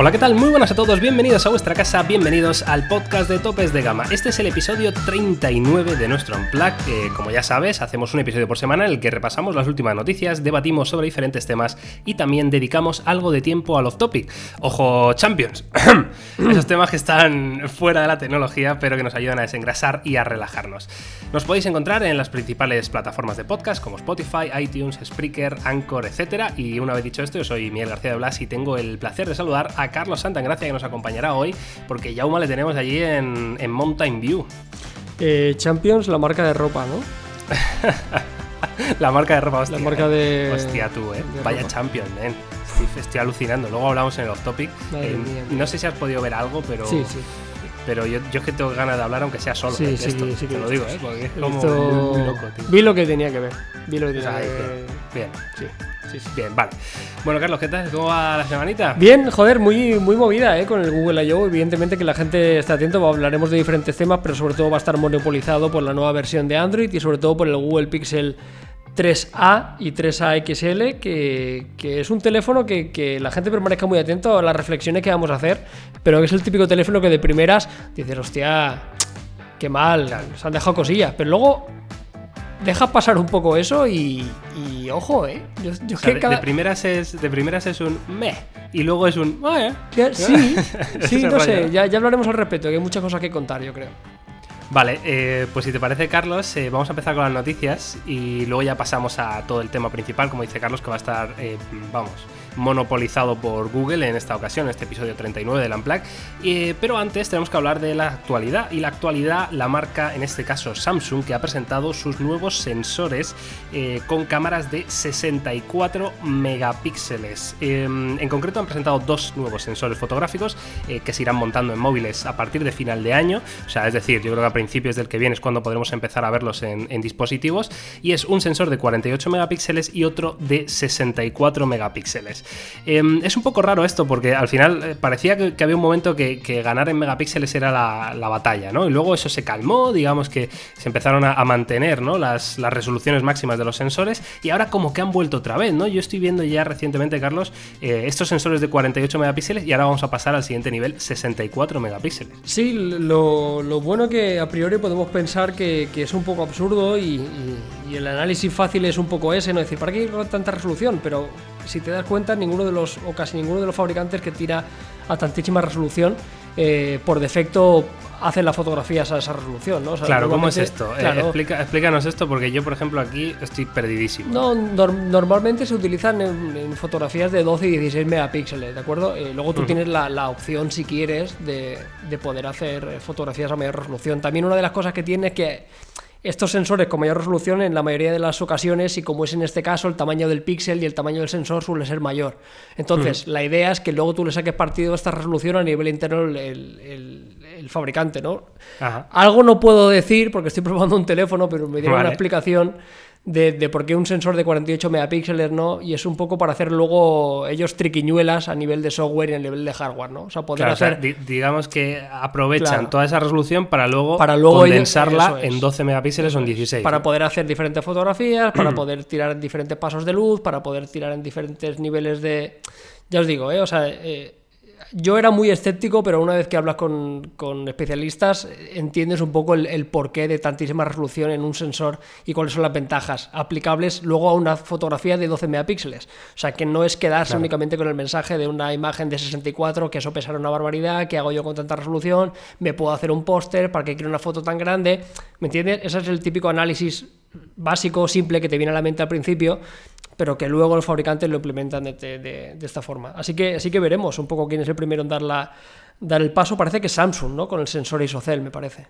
Hola, ¿qué tal? Muy buenas a todos, bienvenidos a vuestra casa, bienvenidos al podcast de Topes de Gama. Este es el episodio 39 de nuestro Unplug. como ya sabes, hacemos un episodio por semana en el que repasamos las últimas noticias, debatimos sobre diferentes temas y también dedicamos algo de tiempo al off-topic. Ojo, Champions. Esos temas que están fuera de la tecnología, pero que nos ayudan a desengrasar y a relajarnos. Nos podéis encontrar en las principales plataformas de podcast como Spotify, iTunes, Spreaker, Anchor, etc. Y una vez dicho esto, yo soy Miguel García de Blas y tengo el placer de saludar a Carlos Santagracia que nos acompañará hoy, porque Yauma le tenemos allí en, Mountain View. Eh, Champions, la marca de ropa, ¿no? la marca de ropa, hostia. La marca de. Hostia, tú, ¿eh? Vaya Champions, ¿eh? Estoy, alucinando. Luego hablamos en el off topic. no sé si has podido ver algo, pero. Sí, sí. Pero yo, yo es que tengo ganas de hablar, aunque sea solo. Sí, ¿eh? sí, sí, te lo digo, ¿eh? Porque es como muy, loco, tío. Vi lo que tenía que ver. Vi lo que tenía que ver. Bien, sí. Sí, sí. Bien, vale. Bueno, Carlos, ¿qué tal? ¿Cómo va la semanita? Bien, joder, muy, muy movida, ¿eh? Con el Google I.O. Evidentemente que la gente está atento, hablaremos de diferentes temas, pero sobre todo va a estar monopolizado por la nueva versión de Android y sobre todo por el Google Pixel 3A y 3A XL, que, es un teléfono que, la gente permanezca muy atento a las reflexiones que vamos a hacer, pero que es el típico teléfono que de primeras dices, hostia, qué mal, se han dejado cosillas, pero luego deja pasar un poco eso y, ojo, ¿eh? de, primeras es, de primeras es un meh y luego es un... sí, sí, no sé, ya, ya hablaremos al respecto, que hay muchas cosas que contar, yo creo. Vale, eh, pues si te parece, Carlos, eh, vamos a empezar con las noticias y luego ya pasamos a todo el tema principal, como dice Carlos, que va a estar, eh, vamos, monopolizado por Google en esta ocasión, este episodio 39 del Unplug. Eh, pero antes tenemos que hablar de la actualidad. Y la actualidad la marca, en este caso, Samsung, que ha presentado sus nuevos sensores eh, con cámaras de 64 megapíxeles. Em, en concreto han presentado dos nuevos sensores fotográficos eh, que se irán montando en móviles a partir de final de año. O sea, es decir, yo creo que a principios del que viene es cuando podremos empezar a verlos en, en dispositivos. Y es un sensor de 48 megapíxeles y otro de 64 megapíxeles. Em, es un poco raro esto porque al final eh, parecía que, había un momento que, ganar en megapíxeles era la, batalla, ¿no? Y luego eso se calmó, digamos que se empezaron a, mantener, ¿no? Las, resoluciones máximas de los sensores y ahora como que han vuelto otra vez, ¿no? Yo estoy viendo ya recientemente, Carlos, eh, estos sensores de 48 megapíxeles y ahora vamos a pasar al siguiente nivel, 64 megapíxeles. Sí, lo, bueno que a priori podemos pensar que, es un poco absurdo y, y, el análisis fácil es un poco ese, ¿no? Es decir, ¿para qué tanta resolución? Pero si te das cuenta, ninguno de los, o casi ninguno de los fabricantes que tira a tantísima resolución, eh, por defecto hacen las fotografías a esa resolución, ¿no? claro, ¿cómo es esto? Eh, explícanos esto porque yo, por ejemplo, aquí estoy perdidísimo. No, normalmente se utilizan en, fotografías de 12 y 16 megapíxeles, ¿de acuerdo? Eh, luego tú tienes la, la, opción, si quieres, de, de poder hacer fotografías a mayor resolución. También una de las cosas que tiene es que estos sensores con mayor resolución en la mayoría de las ocasiones y como es en este caso el tamaño del píxel y el tamaño del sensor suele ser mayor. Entonces la idea es que luego tú le saques partido a esta resolución a nivel interno el, fabricante, ¿no? Algo no puedo decir porque estoy probando un teléfono, pero me dieron una explicación de, por qué un sensor de 48 megapíxeles, ¿no? Y es un poco para hacer luego ellos triquiñuelas a nivel de software y a nivel de hardware, ¿no? O sea, poder hacer... digamos que aprovechan toda esa resolución para luego, para luego condensarla en 12 megapíxeles o en 16. Para poder hacer diferentes fotografías, para poder tirar en diferentes pasos de luz, para poder tirar en diferentes niveles de... Ya os digo, ¿eh? O sea... Eh, yo era muy escéptico, pero una vez que hablas con, especialistas, entiendes un poco el, porqué de tantísima resolución en un sensor y cuáles son las ventajas aplicables luego a una fotografía de 12 megapíxeles. O sea, que no es quedarse únicamente con el mensaje de una imagen de 64, que eso pesará una barbaridad, que hago yo con tanta resolución, me puedo hacer un póster, para que quiero una foto tan grande. ¿Me entiendes? Ese es el típico análisis básico, simple, que te viene a la mente al principio, pero que luego los fabricantes lo implementan de, esta forma. Así que, así que veremos un poco quién es el primero en dar, dar el paso. Parece que Samsung, ¿no? Con el sensor ISOCELL, me parece.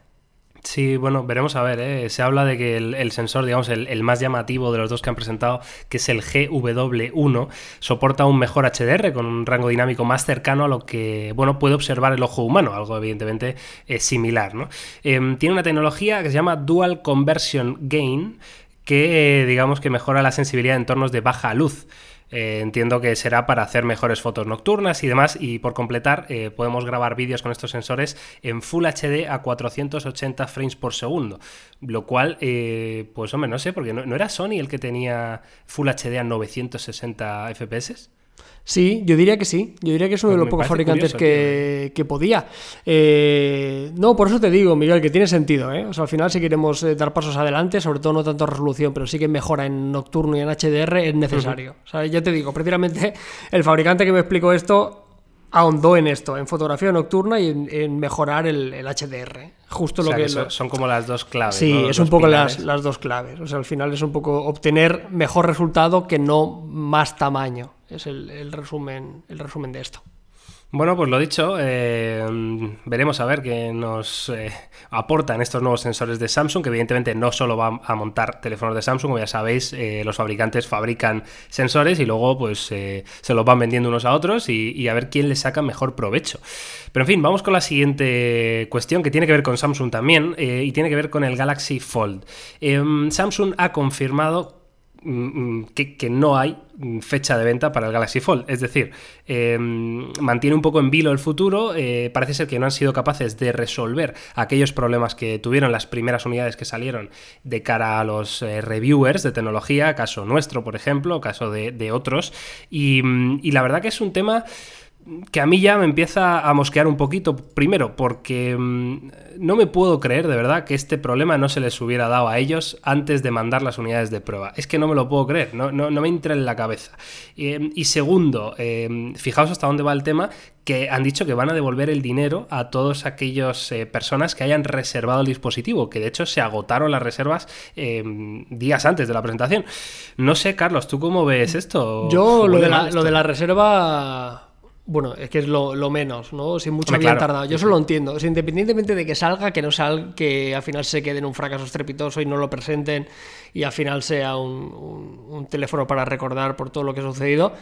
Sí, bueno, veremos a ver. ¿eh? Se habla de que el, sensor, digamos, el, más llamativo de los dos que han presentado, que es el GW1, soporta un mejor HDR con un rango dinámico más cercano a lo que, bueno, puede observar el ojo humano, algo evidentemente eh, similar. ¿no? Em, tiene una tecnología que se llama Dual Conversion Gain, que digamos que mejora la sensibilidad en entornos de baja luz. Eh, entiendo que será para hacer mejores fotos nocturnas y demás. Y por completar, eh, podemos grabar vídeos con estos sensores en Full HD a 480 frames por segundo. Lo cual, eh, pues hombre, no sé, porque no, era Sony el que tenía Full HD a 960 FPS. Sí, yo diría que sí. Yo diría que es uno de Pues los pocos fabricantes curioso, que, que podía. Eh, no, por eso te digo, Miguel, que tiene sentido. ¿eh? O sea, al final, si queremos eh, dar pasos adelante, sobre todo no tanto resolución, pero sí que mejora en nocturno y en HDR, es necesario. O sea, ya te digo, precisamente el fabricante que me explicó esto ahondó en esto, en fotografía nocturna y en, en mejorar el, el HDR. Justo O lo que, que son, lo- son como las dos claves. Sí, ¿no? es un poco las, las dos claves. O sea, al final es un poco obtener mejor resultado que no más tamaño. Es el, resumen, el resumen de esto. Bueno, pues lo dicho, eh, veremos a ver qué nos eh, aportan estos nuevos sensores de Samsung, que evidentemente no solo van a montar teléfonos de Samsung, como ya sabéis, eh, los fabricantes fabrican sensores y luego pues eh, se los van vendiendo unos a otros y, y a ver quién les saca mejor provecho. Pero en fin, vamos con la siguiente cuestión que tiene que ver con Samsung también y tiene que ver con el Galaxy Fold. Em, Samsung ha confirmado que, que no hay mm, fecha de venta para el Galaxy Fold. Es decir, eh, mantiene un poco en vilo el futuro. eh, parece ser que no han sido capaces de resolver aquellos problemas que tuvieron las primeras unidades que salieron de cara a los eh, reviewers de tecnología, caso nuestro, por ejemplo, caso de, otros. Mm, y la verdad que es un tema que a mí ya me empieza a mosquear un poquito. Primero, porque mm, no me puedo creer de verdad que este problema no se les hubiera dado a ellos antes de mandar las unidades de prueba. Es que no me lo puedo creer, no, no, no me entra en la cabeza. Eh, y segundo, eh, fijaos hasta dónde va el tema, que han dicho que van a devolver el dinero a todas aquellas eh, personas que hayan reservado el dispositivo, que de hecho se agotaron las reservas eh, días antes de la presentación. No sé, Carlos, ¿tú cómo ves esto? Yo lo ¿Huele de, la, esto? lo de la reserva... Bueno, es que es lo, lo menos, ¿no? Si mucho Hombre, habían claro, tardado. Yo eso lo entiendo. O sea, independientemente de que salga, que no salga, que al final se quede en un fracaso estrepitoso y no lo presenten y al final sea un, un- un teléfono para recordar por todo lo que ha sucedido.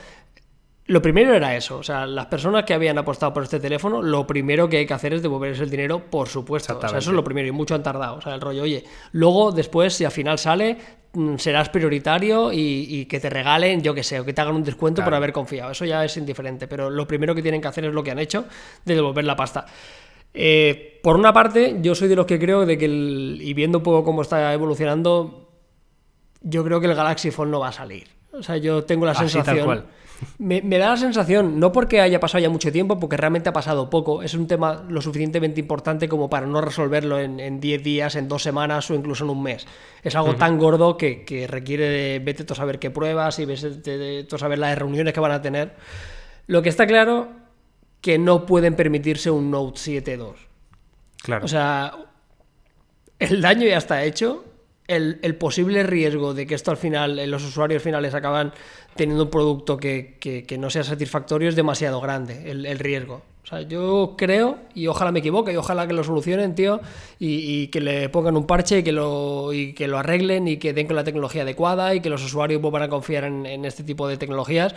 Lo primero era eso, o sea, las personas que habían apostado por este teléfono, lo primero que hay que hacer es devolverles el dinero, por supuesto. O sea, eso es lo primero y mucho han tardado. O sea, el rollo, oye, luego después, si al final sale, serás prioritario y, y que te regalen, yo que sé, o que te hagan un descuento por haber confiado. Eso ya es indiferente, pero lo primero que tienen que hacer es lo que han hecho, de devolver la pasta. Eh, por una parte, yo soy de los que creo de que, el- y viendo un poco cómo está evolucionando, yo creo que el Galaxy Fold no va a salir. O sea, yo tengo la Así, tal sensación. cual. Me, me da la sensación, no porque haya pasado ya mucho tiempo, porque realmente ha pasado poco, es un tema lo suficientemente importante como para no resolverlo en en 10 días, en dos semanas o incluso en un mes. Es algo tan gordo que, que requiere de vete tú a saber qué pruebas y vete tú a saber las reuniones que van a tener. Lo que está claro, que no pueden permitirse un Note 7.2. Claro. O sea, el daño ya está hecho. El, posible riesgo de que esto al final, eh, los usuarios finales acaban teniendo un producto que, no sea satisfactorio es demasiado grande, el, riesgo. O sea, yo creo, y ojalá me equivoque, y ojalá que lo solucionen, tío, y, que le pongan un parche y que, lo, que lo arreglen y que den con la tecnología adecuada y que los usuarios vuelvan confiar en, en este tipo de tecnologías.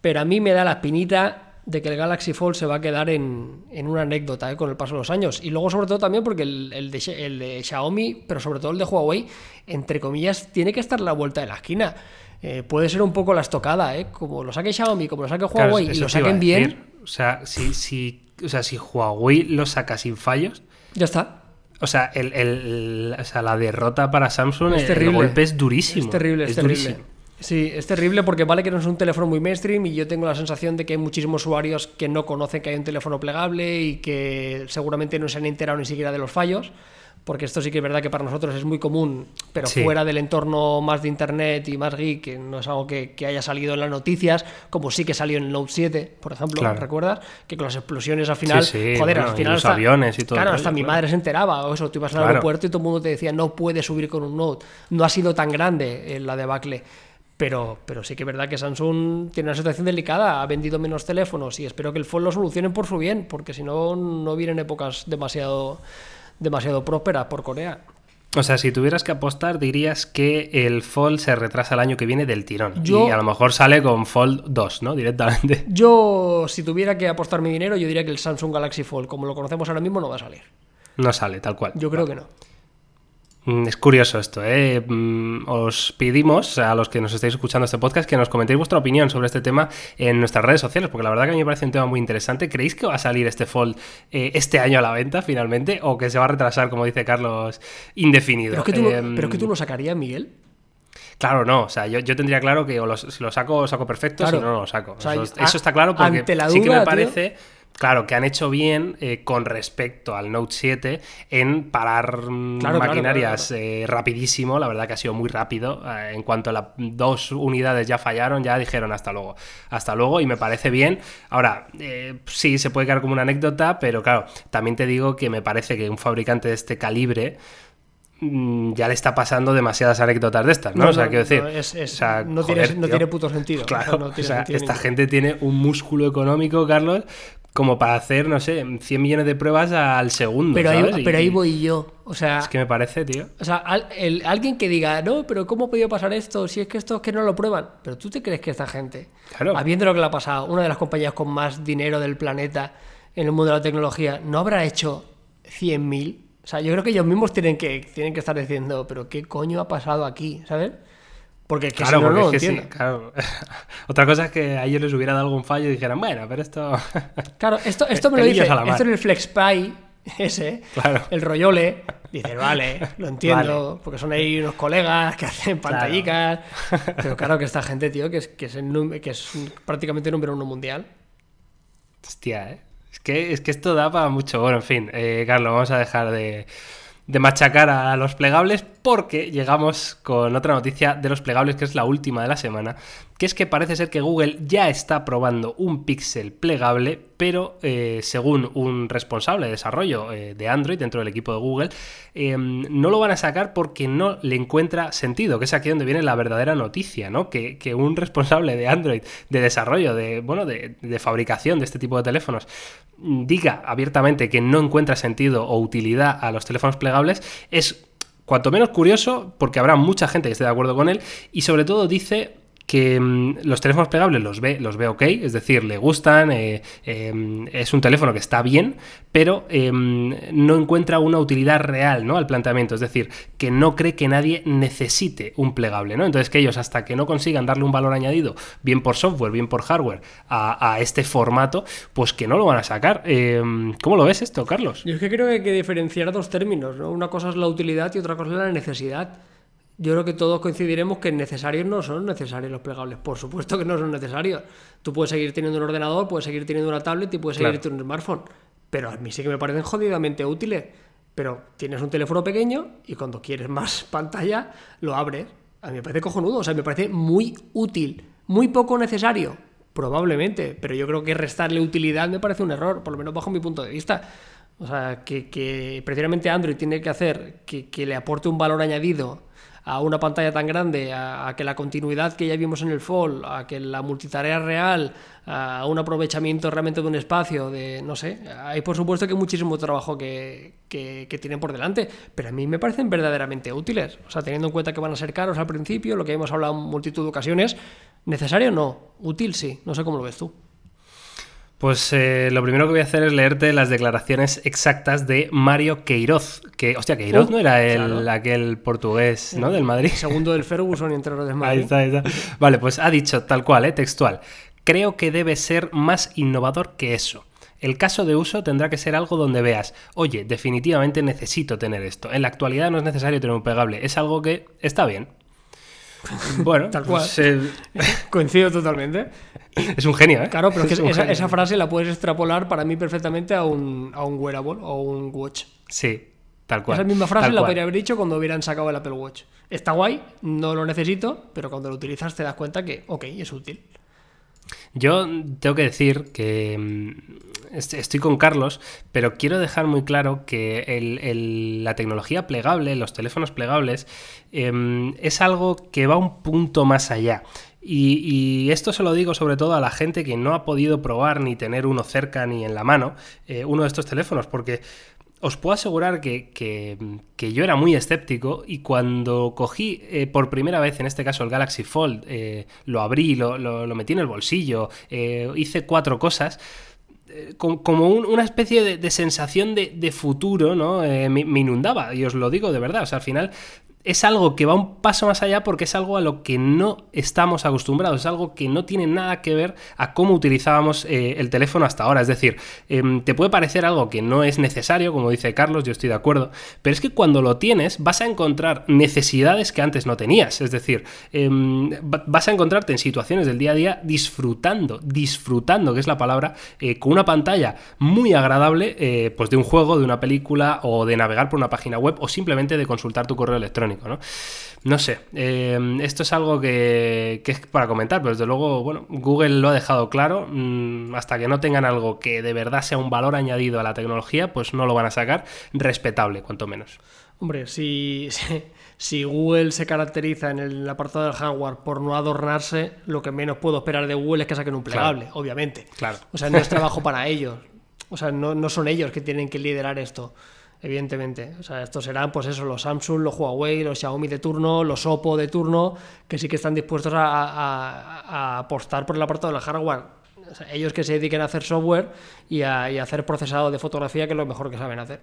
Pero a mí me da la espinita de que el Galaxy Fold se va a quedar en, en una anécdota ¿eh? con el paso de los años. Y luego, sobre todo, también porque el, el de, el de Xiaomi, pero sobre todo el de Huawei, entre comillas, tiene que estar a la vuelta de la esquina. Eh, puede ser un poco la estocada, ¿eh? Como lo saque Xiaomi, como lo saque Claro, Huawei y lo saquen bien. O sea, si, si, o sea, si Huawei lo saca sin fallos, ya está. o sea, el, el- o sea, la derrota para Samsung, Es el terrible. golpe es durísimo. Es terrible, es, terrible. durísimo. Sí, es terrible porque vale que no es un teléfono muy mainstream y yo tengo la sensación de que hay muchísimos usuarios que no conocen que hay un teléfono plegable y que seguramente no se han enterado ni siquiera de los fallos. Porque esto sí que es verdad que para nosotros es muy común, pero Sí. fuera del entorno más de internet y más geek, que no es algo que, que haya salido en las noticias, como sí que salió en el Note 7, por ejemplo, Claro. ¿recuerdas? Que con las explosiones al final, Sí, sí, joder, bueno, al y final los hasta- aviones y todo Claro, rollo, hasta mi claro. madre se enteraba, o eso, tú ibas al Claro. aeropuerto y todo el mundo te decía, no puedes subir con un Note. No ha sido tan grande eh, la debacle. Pero, pero sí que es verdad que Samsung tiene una situación delicada, ha vendido menos teléfonos y espero que el Fold lo solucionen por su bien, porque si no, no vienen épocas demasiado, demasiado prósperas por Corea. O sea, si tuvieras que apostar, dirías que el Fold se retrasa el año que viene del tirón. Yo- Y a lo mejor sale con Fold 2, ¿no? Directamente. Yo, si tuviera que apostar mi dinero, yo diría que el Samsung Galaxy Fold, como lo conocemos ahora mismo, no va a salir. No sale, tal cual. Yo creo que no. Mm, Es curioso esto, ¿eh? Mm, Os pedimos a los que nos estáis escuchando este podcast que nos comentéis vuestra opinión sobre este tema en nuestras redes sociales, porque la verdad que a mí me parece un tema muy interesante. ¿Creéis que va a salir este Fold eh, este año a la venta finalmente o que se va a retrasar, como dice Carlos, indefinido? Pero es que tú, lo- Em, pero es que tú lo sacarías, Miguel. Claro, no. O sea, yo, yo tendría claro que o los- si lo saco, lo saco perfecto, Claro. si no, no lo saco. O sea, eso, está claro porque ante la sí que duda, me tío. Claro, que han hecho bien eh, con respecto al Note 7 en parar mm, Claro, maquinarias claro, eh, rapidísimo. La verdad que ha sido muy rápido. Eh, en cuanto las dos unidades ya fallaron, ya dijeron hasta luego. Hasta luego y me parece bien. Ahora, sí, se puede quedar como una anécdota, pero claro, también te digo que me parece que un fabricante de este calibre mm, ya le está pasando demasiadas anécdotas de estas, ¿no? o sea, quiero decir, no, es- es- o sea, no, joder, tiene, no tío. tiene puto sentido. Claro, tiene o sea, sentido esta gente tiene un músculo económico, Carlos, como para hacer, no sé, 100 millones de pruebas al segundo. Pero ahí, pero ahí voy yo. O sea, Es que me parece, tío. o sea al- el- alguien que diga, no, pero ¿cómo ha podido pasar esto? Si es que esto es que no lo prueban. Pero tú te crees que esta gente, Claro. habiendo lo que le ha pasado, una de las compañías con más dinero del planeta en el mundo de la tecnología, ¿no habrá hecho 100.000? O sea, yo creo que ellos mismos tienen que, tienen que estar diciendo, pero ¿qué coño ha pasado aquí? ¿Sabes? Porque es que Claro, si no, no porque lo es que sí, claro. Otra cosa es que a ellos les hubiera dado algún fallo y dijeran, bueno, pero esto. Claro, esto, esto me lo dice, esto en el FlexPy, ese, Claro. el rollole, dices, vale, lo entiendo, porque son ahí unos colegas que hacen Claro. pantallicas, pero claro que esta gente, tío, que es, que es, el que es prácticamente número uno mundial. Hostia, ¿eh? Es que, es que esto da para mucho. Bueno, en fin, eh, Carlos, vamos a dejar de, de machacar a los plegables porque llegamos con otra noticia de los plegables, que es la última de la semana, que es que parece ser que Google ya está probando un Pixel plegable, pero eh, según un responsable de desarrollo eh, de Android dentro del equipo de Google, eh, no lo van a sacar porque no le encuentra sentido, que es aquí donde viene la verdadera noticia, ¿no? Que, un responsable de Android, de desarrollo, de, bueno, de fabricación de este tipo de teléfonos, diga abiertamente que no encuentra sentido o utilidad a los teléfonos plegables, es cuanto menos curioso, porque habrá mucha gente que esté de acuerdo con él, y sobre todo dice que mm, los teléfonos plegables los ve, los ve ok, es decir, le gustan, eh, eh, es un teléfono que está bien, pero eh, no encuentra una utilidad real ¿no? al planteamiento, es decir, que no cree que nadie necesite un plegable, ¿no? Entonces que ellos hasta que no consigan darle un valor añadido, bien por software, bien por hardware, a, a este formato, pues que no lo van a sacar. Eh, ¿Cómo lo ves esto, Carlos? Yo es que creo que hay que diferenciar dos términos, ¿no? Una cosa es la utilidad y otra cosa es la necesidad. Yo creo que todos coincidiremos que necesarios no son necesarios los plegables. Por supuesto que no son necesarios. Tú puedes seguir teniendo un ordenador, puedes seguir teniendo una tablet y puedes seguir Claro. teniendo un smartphone. Pero a mí sí que me parecen jodidamente útiles. Pero tienes un teléfono pequeño y cuando quieres más pantalla, lo abres. A mí me parece cojonudo, o sea, me parece muy útil. Muy poco necesario, probablemente. Pero yo creo que restarle utilidad me parece un error, por lo menos bajo mi punto de vista. O sea, que, que precisamente Android tiene que hacer que, que le aporte un valor añadido a una pantalla tan grande, a, que la continuidad que ya vimos en el Fall, a que la multitarea real, a un aprovechamiento realmente de un espacio, de no sé, hay por supuesto que muchísimo trabajo que, que, que tienen por delante, pero a mí me parecen verdaderamente útiles. O sea, teniendo en cuenta que van a ser caros al principio, lo que hemos hablado en multitud de ocasiones, necesario no, útil sí, no sé cómo lo ves tú. Pues eh, lo primero que voy a hacer es leerte las declaraciones exactas de Mario Queiroz. Que, hostia, Queiroz Uh, no era el, claro. aquel portugués, ¿no? Del Madrid. Segundo del Ferguson y entrenador del Ahí Madrid. está, ahí está. Vale, pues ha dicho tal cual, ¿eh? textual. Creo que debe ser más innovador que eso. El caso de uso tendrá que ser algo donde veas, oye, definitivamente necesito tener esto. En la actualidad no es necesario tener un plegable, es algo que está bien. Bueno, Tal cual. pues, eh, Coincido totalmente. es un genio, ¿eh? Claro, pero es que esa, frase la puedes extrapolar para mí perfectamente a un, a un wearable o un watch. Sí, tal cual. Esa misma frase tal la cual. podría haber dicho cuando hubieran sacado el Apple Watch. Está guay, no lo necesito, pero cuando lo utilizas te das cuenta que, ok, es útil. Yo tengo que decir que mm, estoy con Carlos, pero quiero dejar muy claro que la tecnología plegable, los teléfonos plegables, em, es algo que va un punto más allá. Y, esto se lo digo sobre todo a la gente que no ha podido probar ni tener uno cerca ni en la mano, eh, uno de estos teléfonos, porque os puedo asegurar que, yo era muy escéptico y cuando cogí eh, por primera vez, en este caso el Galaxy Fold, eh, lo abrí, lo, metí en el bolsillo, hice cuatro cosas, como un- una especie de, sensación de, de futuro, ¿no? Eh, me, me inundaba, y os lo digo de verdad, o sea, al final es algo que va un paso más allá porque es algo a lo que no estamos acostumbrados, es algo que no tiene nada que ver a cómo utilizábamos eh, el teléfono hasta ahora. Es decir, em, te puede parecer algo que no es necesario, como dice Carlos, yo estoy de acuerdo, pero es que cuando lo tienes vas a encontrar necesidades que antes no tenías. Es decir, em, vas a encontrarte en situaciones del día a día disfrutando, disfrutando, que es la palabra, eh, con una pantalla muy agradable, eh, pues de un juego, de una película o de navegar por una página web o simplemente de consultar tu correo electrónico. ¿No? sé, eh, esto es algo que, es para comentar, pero desde luego, bueno, Google lo ha dejado claro, mm, hasta que no tengan algo que de verdad sea un valor añadido a la tecnología, pues no lo van a sacar, respetable, cuanto menos. Hombre, si, si, Google se caracteriza en el apartado del hardware por no adornarse, lo que menos puedo esperar de Google es que saquen un plegable, obviamente. Claro. O sea, no es trabajo para ellos. O sea, no, no son ellos que tienen que liderar esto evidentemente. O sea, estos serán, pues eso, los Samsung, los Huawei, los Xiaomi de turno, los Oppo de turno, que sí que están dispuestos a, apostar por el apartado del hardware. ellos que se dediquen a hacer software y a, hacer procesado de fotografía, que es lo mejor que saben hacer.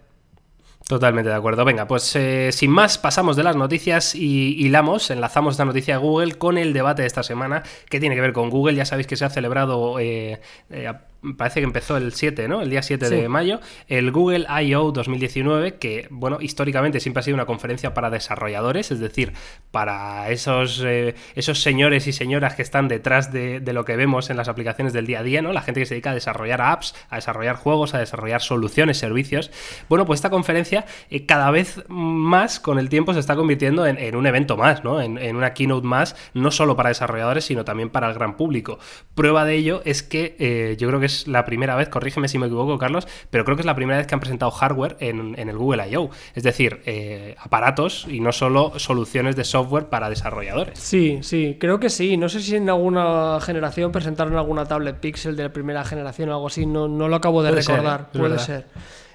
Totalmente de acuerdo. Venga, pues eh, sin más, pasamos de las noticias y hilamos, enlazamos esta noticia de Google con el debate de esta semana que tiene que ver con Google. Ya sabéis que se ha celebrado eh, eh, parece que empezó el 7, ¿no? El día 7 de mayo, el Google I.O. 2019, que, bueno, históricamente siempre ha sido una conferencia para desarrolladores, es decir, para esos, eh, esos señores y señoras que están detrás de, lo que vemos en las aplicaciones del día a día, ¿no? La gente que se dedica a desarrollar apps, a desarrollar juegos, a desarrollar soluciones, servicios. Bueno, pues esta conferencia eh, cada vez más con el tiempo se está convirtiendo en, un evento más, ¿no? En, una keynote más, no solo para desarrolladores, sino también para el gran público. Prueba de ello es que eh, yo creo que es la primera vez, corrígeme si me equivoco, Carlos, pero creo que es la primera vez que han presentado hardware en, el Google I.O. Es decir, eh, aparatos y no solo soluciones de software para desarrolladores. Sí, sí, creo que sí. No sé si en alguna generación presentaron alguna tablet Pixel de la primera generación o algo así, no, no lo acabo de recordar, puede ser.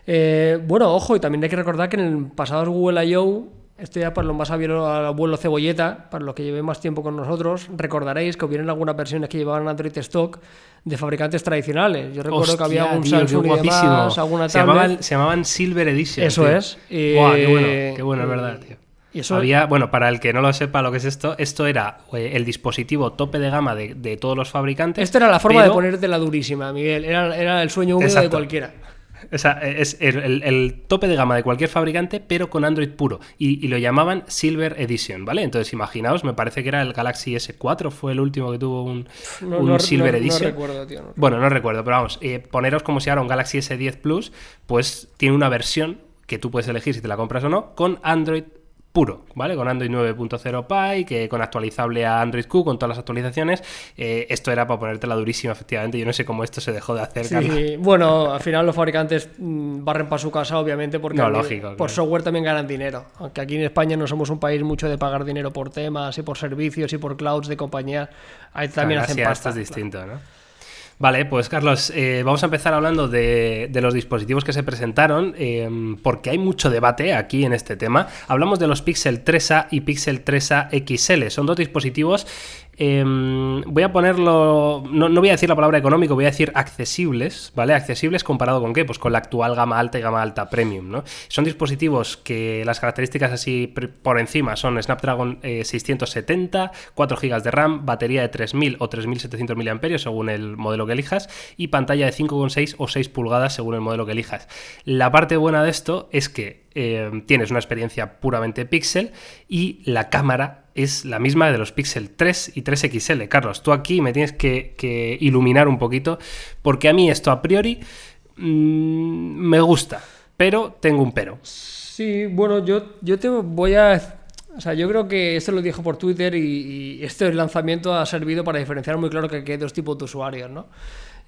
Eh, bueno, ojo, y también hay que recordar que en el pasado Google I.O. Esto ya para los más al abuelo cebolleta, para los que lleven más tiempo con nosotros, recordaréis que hubieron algunas versiones que llevaban Android Stock de fabricantes tradicionales. Yo recuerdo que había algún Samsung y demás, alguna se llamaban, se llamaban, Silver Edition. Eso es. qué bueno, qué bueno, es verdad, tío. Y eso... Había, bueno, para el que no lo sepa lo que es esto, esto era eh, el dispositivo tope de gama de, todos los fabricantes. Esto era la forma de ponerte la durísima, Miguel. Era, era el sueño húmedo de cualquiera. O sea, es el, tope de gama de cualquier fabricante, pero con Android puro. Y, lo llamaban Silver Edition, ¿vale? Entonces, imaginaos, me parece que era el Galaxy S4, fue el último que tuvo un, Silver Edition. No recuerdo, tío. Bueno, no recuerdo, pero vamos, eh, poneros como si ahora un Galaxy S10 Plus, pues tiene una versión que tú puedes elegir si te la compras o no, con Android puro, ¿vale? Con Android 9.0 Pie, que con actualizable a Android Q, con todas las actualizaciones. Eh, esto era para ponerte la durísima, efectivamente. Yo no sé cómo esto se dejó de hacer. Sí, bueno, al final los fabricantes mm, barren para su casa, obviamente, porque por software también ganan dinero. Aunque aquí en España no somos un país mucho de pagar dinero por temas y por servicios y por clouds de compañías. Ahí también hacen pasta. Esto es distinto, ¿no? Vale, pues Carlos, eh, vamos a empezar hablando de, los dispositivos que se presentaron, eh, porque hay mucho debate aquí en este tema. Hablamos de los Pixel 3A y Pixel 3A XL. Son dos dispositivos Em, voy a ponerlo, no, voy a decir la palabra económico, voy a decir accesibles, ¿vale? Accesibles comparado con qué? Pues con la actual gama alta y gama alta premium, ¿no? Son dispositivos que las características así por encima son Snapdragon 670, 4 GB de RAM, batería de 3000 o 3700 mAh según el modelo que elijas y pantalla de 5,6 o 6 pulgadas según el modelo que elijas. La parte buena de esto es que em, tienes una experiencia puramente pixel y la cámara es la misma de los Pixel 3 y 3XL. Carlos, tú aquí me tienes que, iluminar un poquito, porque a mí esto a priori mm, me gusta, pero tengo un pero. Sí, bueno, yo, yo te voy a... O sea, yo creo que esto lo dijo por Twitter y este lanzamiento ha servido para diferenciar muy claro que hay dos tipos de usuarios, ¿no?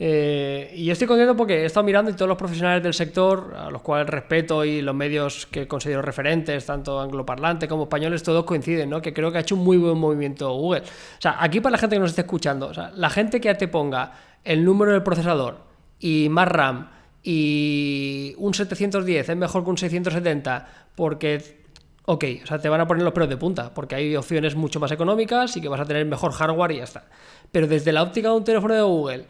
Eh, y estoy contento porque he estado mirando y todos los profesionales del sector, a los cuales respeto y los medios que considero referentes, tanto angloparlantes como españoles, todos coinciden, ¿no? Que creo que ha hecho un muy buen movimiento Google. O sea, aquí para la gente que nos esté escuchando, o sea, la gente que te ponga el número del procesador y más RAM y un 710 es mejor que un 670 porque ok, o sea, te van a poner los pelos de punta, porque hay opciones mucho más económicas y que vas a tener mejor hardware y ya está. Pero desde la óptica de un teléfono de Google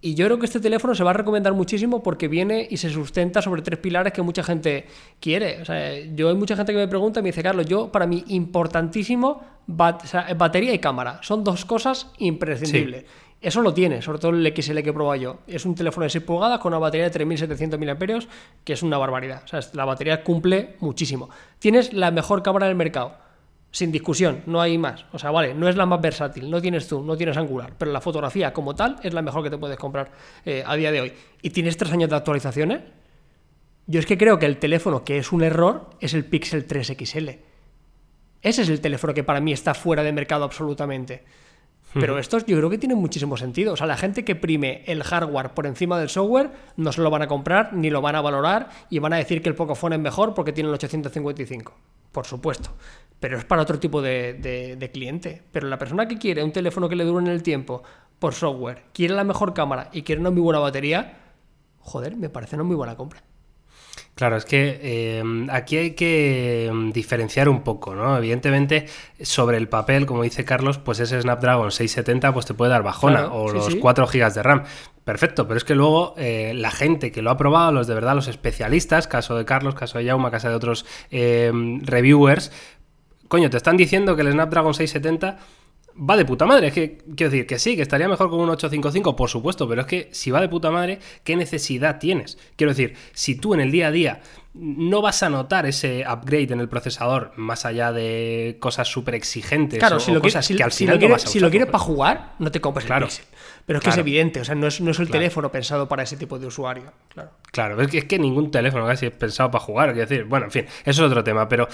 Y yo creo que este teléfono se va a recomendar muchísimo porque viene y se sustenta sobre tres pilares que mucha gente quiere. O sea, yo hay mucha gente que me pregunta y me dice, Carlos, yo para mí importantísimo batería y cámara. Son dos cosas imprescindibles. Eso lo tiene, sobre todo el XL que he probado yo. Es un teléfono de 6 pulgadas con una batería de 3700 mAh, que es una barbaridad. O sea, la batería cumple muchísimo. Tienes la mejor cámara del mercado sin discusión, no hay más. O sea, vale, no es la más versátil, no tienes tú, no tienes angular, pero la fotografía como tal es la mejor que te puedes comprar eh, a día de hoy. ¿Y tienes tres años de actualizaciones? Yo es que creo que el teléfono que es un error es el Pixel 3 XL. Ese es el teléfono que para mí está fuera de mercado absolutamente. Pero estos yo creo que tienen muchísimo sentido. O sea, la gente que prime el hardware por encima del software no se lo van a comprar ni lo van a valorar y van a decir que el Pocophone es mejor porque tiene el 855. Por supuesto pero es para otro tipo de, cliente. Pero la persona que quiere un teléfono que le dure en el tiempo por software, quiere la mejor cámara y quiere una muy buena batería, joder, me parece una muy buena compra. Claro, es que eh, aquí hay que mm, diferenciar un poco, ¿no? Evidentemente, sobre el papel, como dice Carlos, pues ese Snapdragon 670 pues te puede dar bajona o los 4 GB de RAM. Perfecto, pero es que luego eh, la gente que lo ha probado, los de verdad, los especialistas, caso de Carlos, caso de Jauma, caso de otros eh, reviewers, coño, te están diciendo que el Snapdragon 670 va de puta madre. Es que, quiero decir, que sí, que estaría mejor con un 855, por supuesto, pero es que si va de puta madre, ¿qué necesidad tienes? Quiero decir, si tú en el día a día no vas a notar ese upgrade en el procesador más allá de cosas súper exigentes claro, si lo cosas si, que al final lo Si lo quieres para jugar, no te compres el Pixel. Pero es que es evidente, o sea, no es, no es el teléfono pensado para ese tipo de usuario. Claro, claro es, que, es que ningún teléfono casi es pensado para jugar. Quiero decir, bueno, en fin, eso es otro tema, pero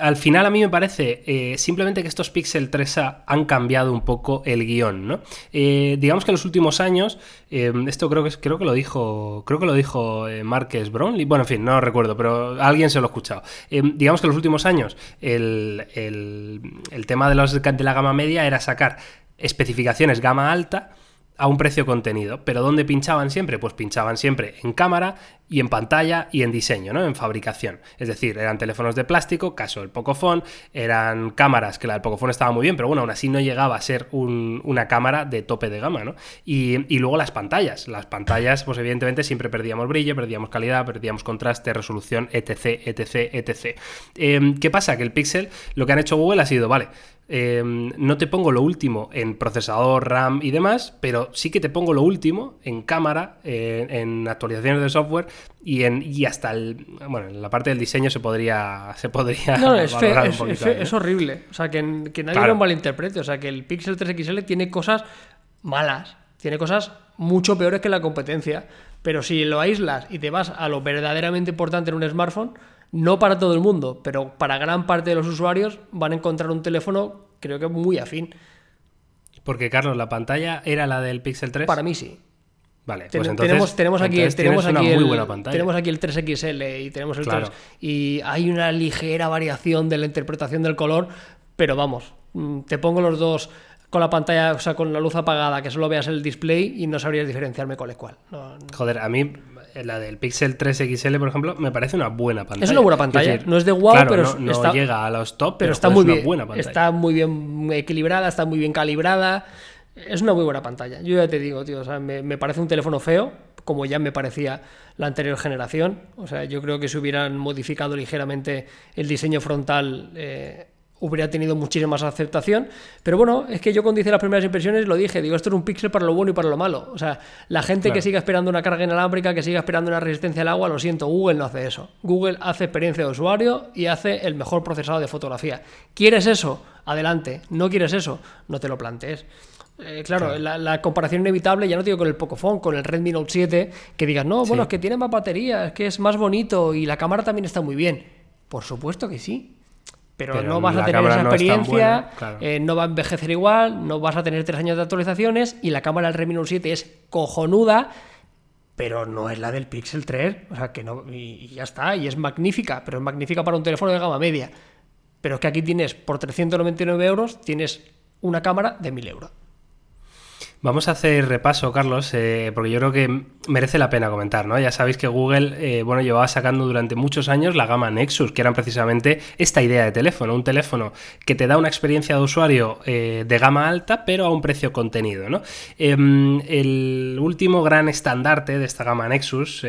al final a mí me parece eh, simplemente que estos Pixel 3A han cambiado un poco el guion, ¿no? Eh, digamos que en los últimos años, eh, esto creo que, creo que lo dijo, creo que lo dijo Marques Brownlee, bueno, en fin, no recuerdo, pero alguien se lo ha escuchado. digamos que en los últimos años el, el tema de, los, de la gama media era sacar especificaciones gama alta a un precio contenido. Pero ¿dónde pinchaban siempre? Pues pinchaban siempre en cámara y en pantalla y en diseño, ¿no? En fabricación. Es decir, eran teléfonos de plástico, caso del Pocophone, eran cámaras, que la del Pocophone estaba muy bien, pero bueno, aún así no llegaba a ser una cámara de tope de gama, ¿no? Y, luego las pantallas. Las pantallas, pues evidentemente siempre perdíamos brillo, perdíamos calidad, perdíamos contraste, resolución, etc, etc, etc. Em, ¿Qué pasa? Que el Pixel, lo que han hecho Google ha sido, vale, Em, no te pongo lo último en procesador, RAM y demás, pero sí que te pongo lo último en cámara, en actualizaciones de software y, en, y hasta el, bueno, en la parte del diseño se podría, se podría no, es, es, horrible. O sea, que, que nadie lo malinterprete. O sea, que el Pixel 3 XL tiene cosas malas, tiene cosas mucho peores que la competencia. Pero si lo aíslas y te vas a lo verdaderamente importante en un smartphone, no para todo el mundo, pero para gran parte de los usuarios van a encontrar un teléfono creo que muy afín. Porque, Carlos, ¿la pantalla era la del Pixel 3? Para mí sí. Vale, pues entonces, tenemos, aquí, tenemos aquí el, tenemos aquí el 3XL y tenemos el 3 y hay una ligera variación de la interpretación del color, pero vamos, mm, te pongo los dos con la pantalla, o sea, con la luz apagada, que solo veas el display y no sabrías diferenciarme cuál es cuál. Joder, a mí la del Pixel 3 XL, por ejemplo, me parece una buena pantalla. Es una buena pantalla. no es de wow, pero no, llega a los top, pero, está muy bien. Buena está muy bien equilibrada, está muy bien calibrada. Es una muy buena pantalla. Yo ya te digo, tío, o sea, me, parece un teléfono feo, como ya me parecía la anterior generación. O sea, yo creo que si hubieran modificado ligeramente el diseño frontal. Eh, hubiera tenido muchísima más aceptación. Pero bueno, es que yo cuando hice las primeras impresiones lo dije, digo, esto es un píxel para lo bueno y para lo malo. O sea, la gente que siga esperando una carga inalámbrica, que siga esperando una resistencia al agua, lo siento, Google no hace eso. Google hace experiencia de usuario y hace el mejor procesado de fotografía. ¿Quieres eso? Adelante. ¿No quieres eso? No te lo plantees. Eh, claro, La, comparación inevitable, ya no digo con el Pocophone, con el Redmi Note 7, que digas, no, bueno, es que tiene más batería, es que es más bonito y la cámara también está muy bien. Por supuesto que sí pero, no vas a tener esa experiencia, eh, no va a envejecer igual, no vas a tener tres años de actualizaciones y la cámara del Redmi Note 7 es cojonuda, pero no es la del Pixel 3, o sea que no, y, ya está, y es magnífica, pero es magnífica para un teléfono de gama media. Pero es que aquí tienes, por 399 euros, tienes una cámara de 1000 euros. Vamos a hacer repaso, Carlos, eh, porque yo creo que merece la pena comentar, ¿no? Ya sabéis que Google, eh, bueno, llevaba sacando durante muchos años la gama Nexus, que eran precisamente esta idea de teléfono, un teléfono que te da una experiencia de usuario eh, de gama alta, pero a un precio contenido, ¿no? Em, el último gran estandarte de esta gama Nexus,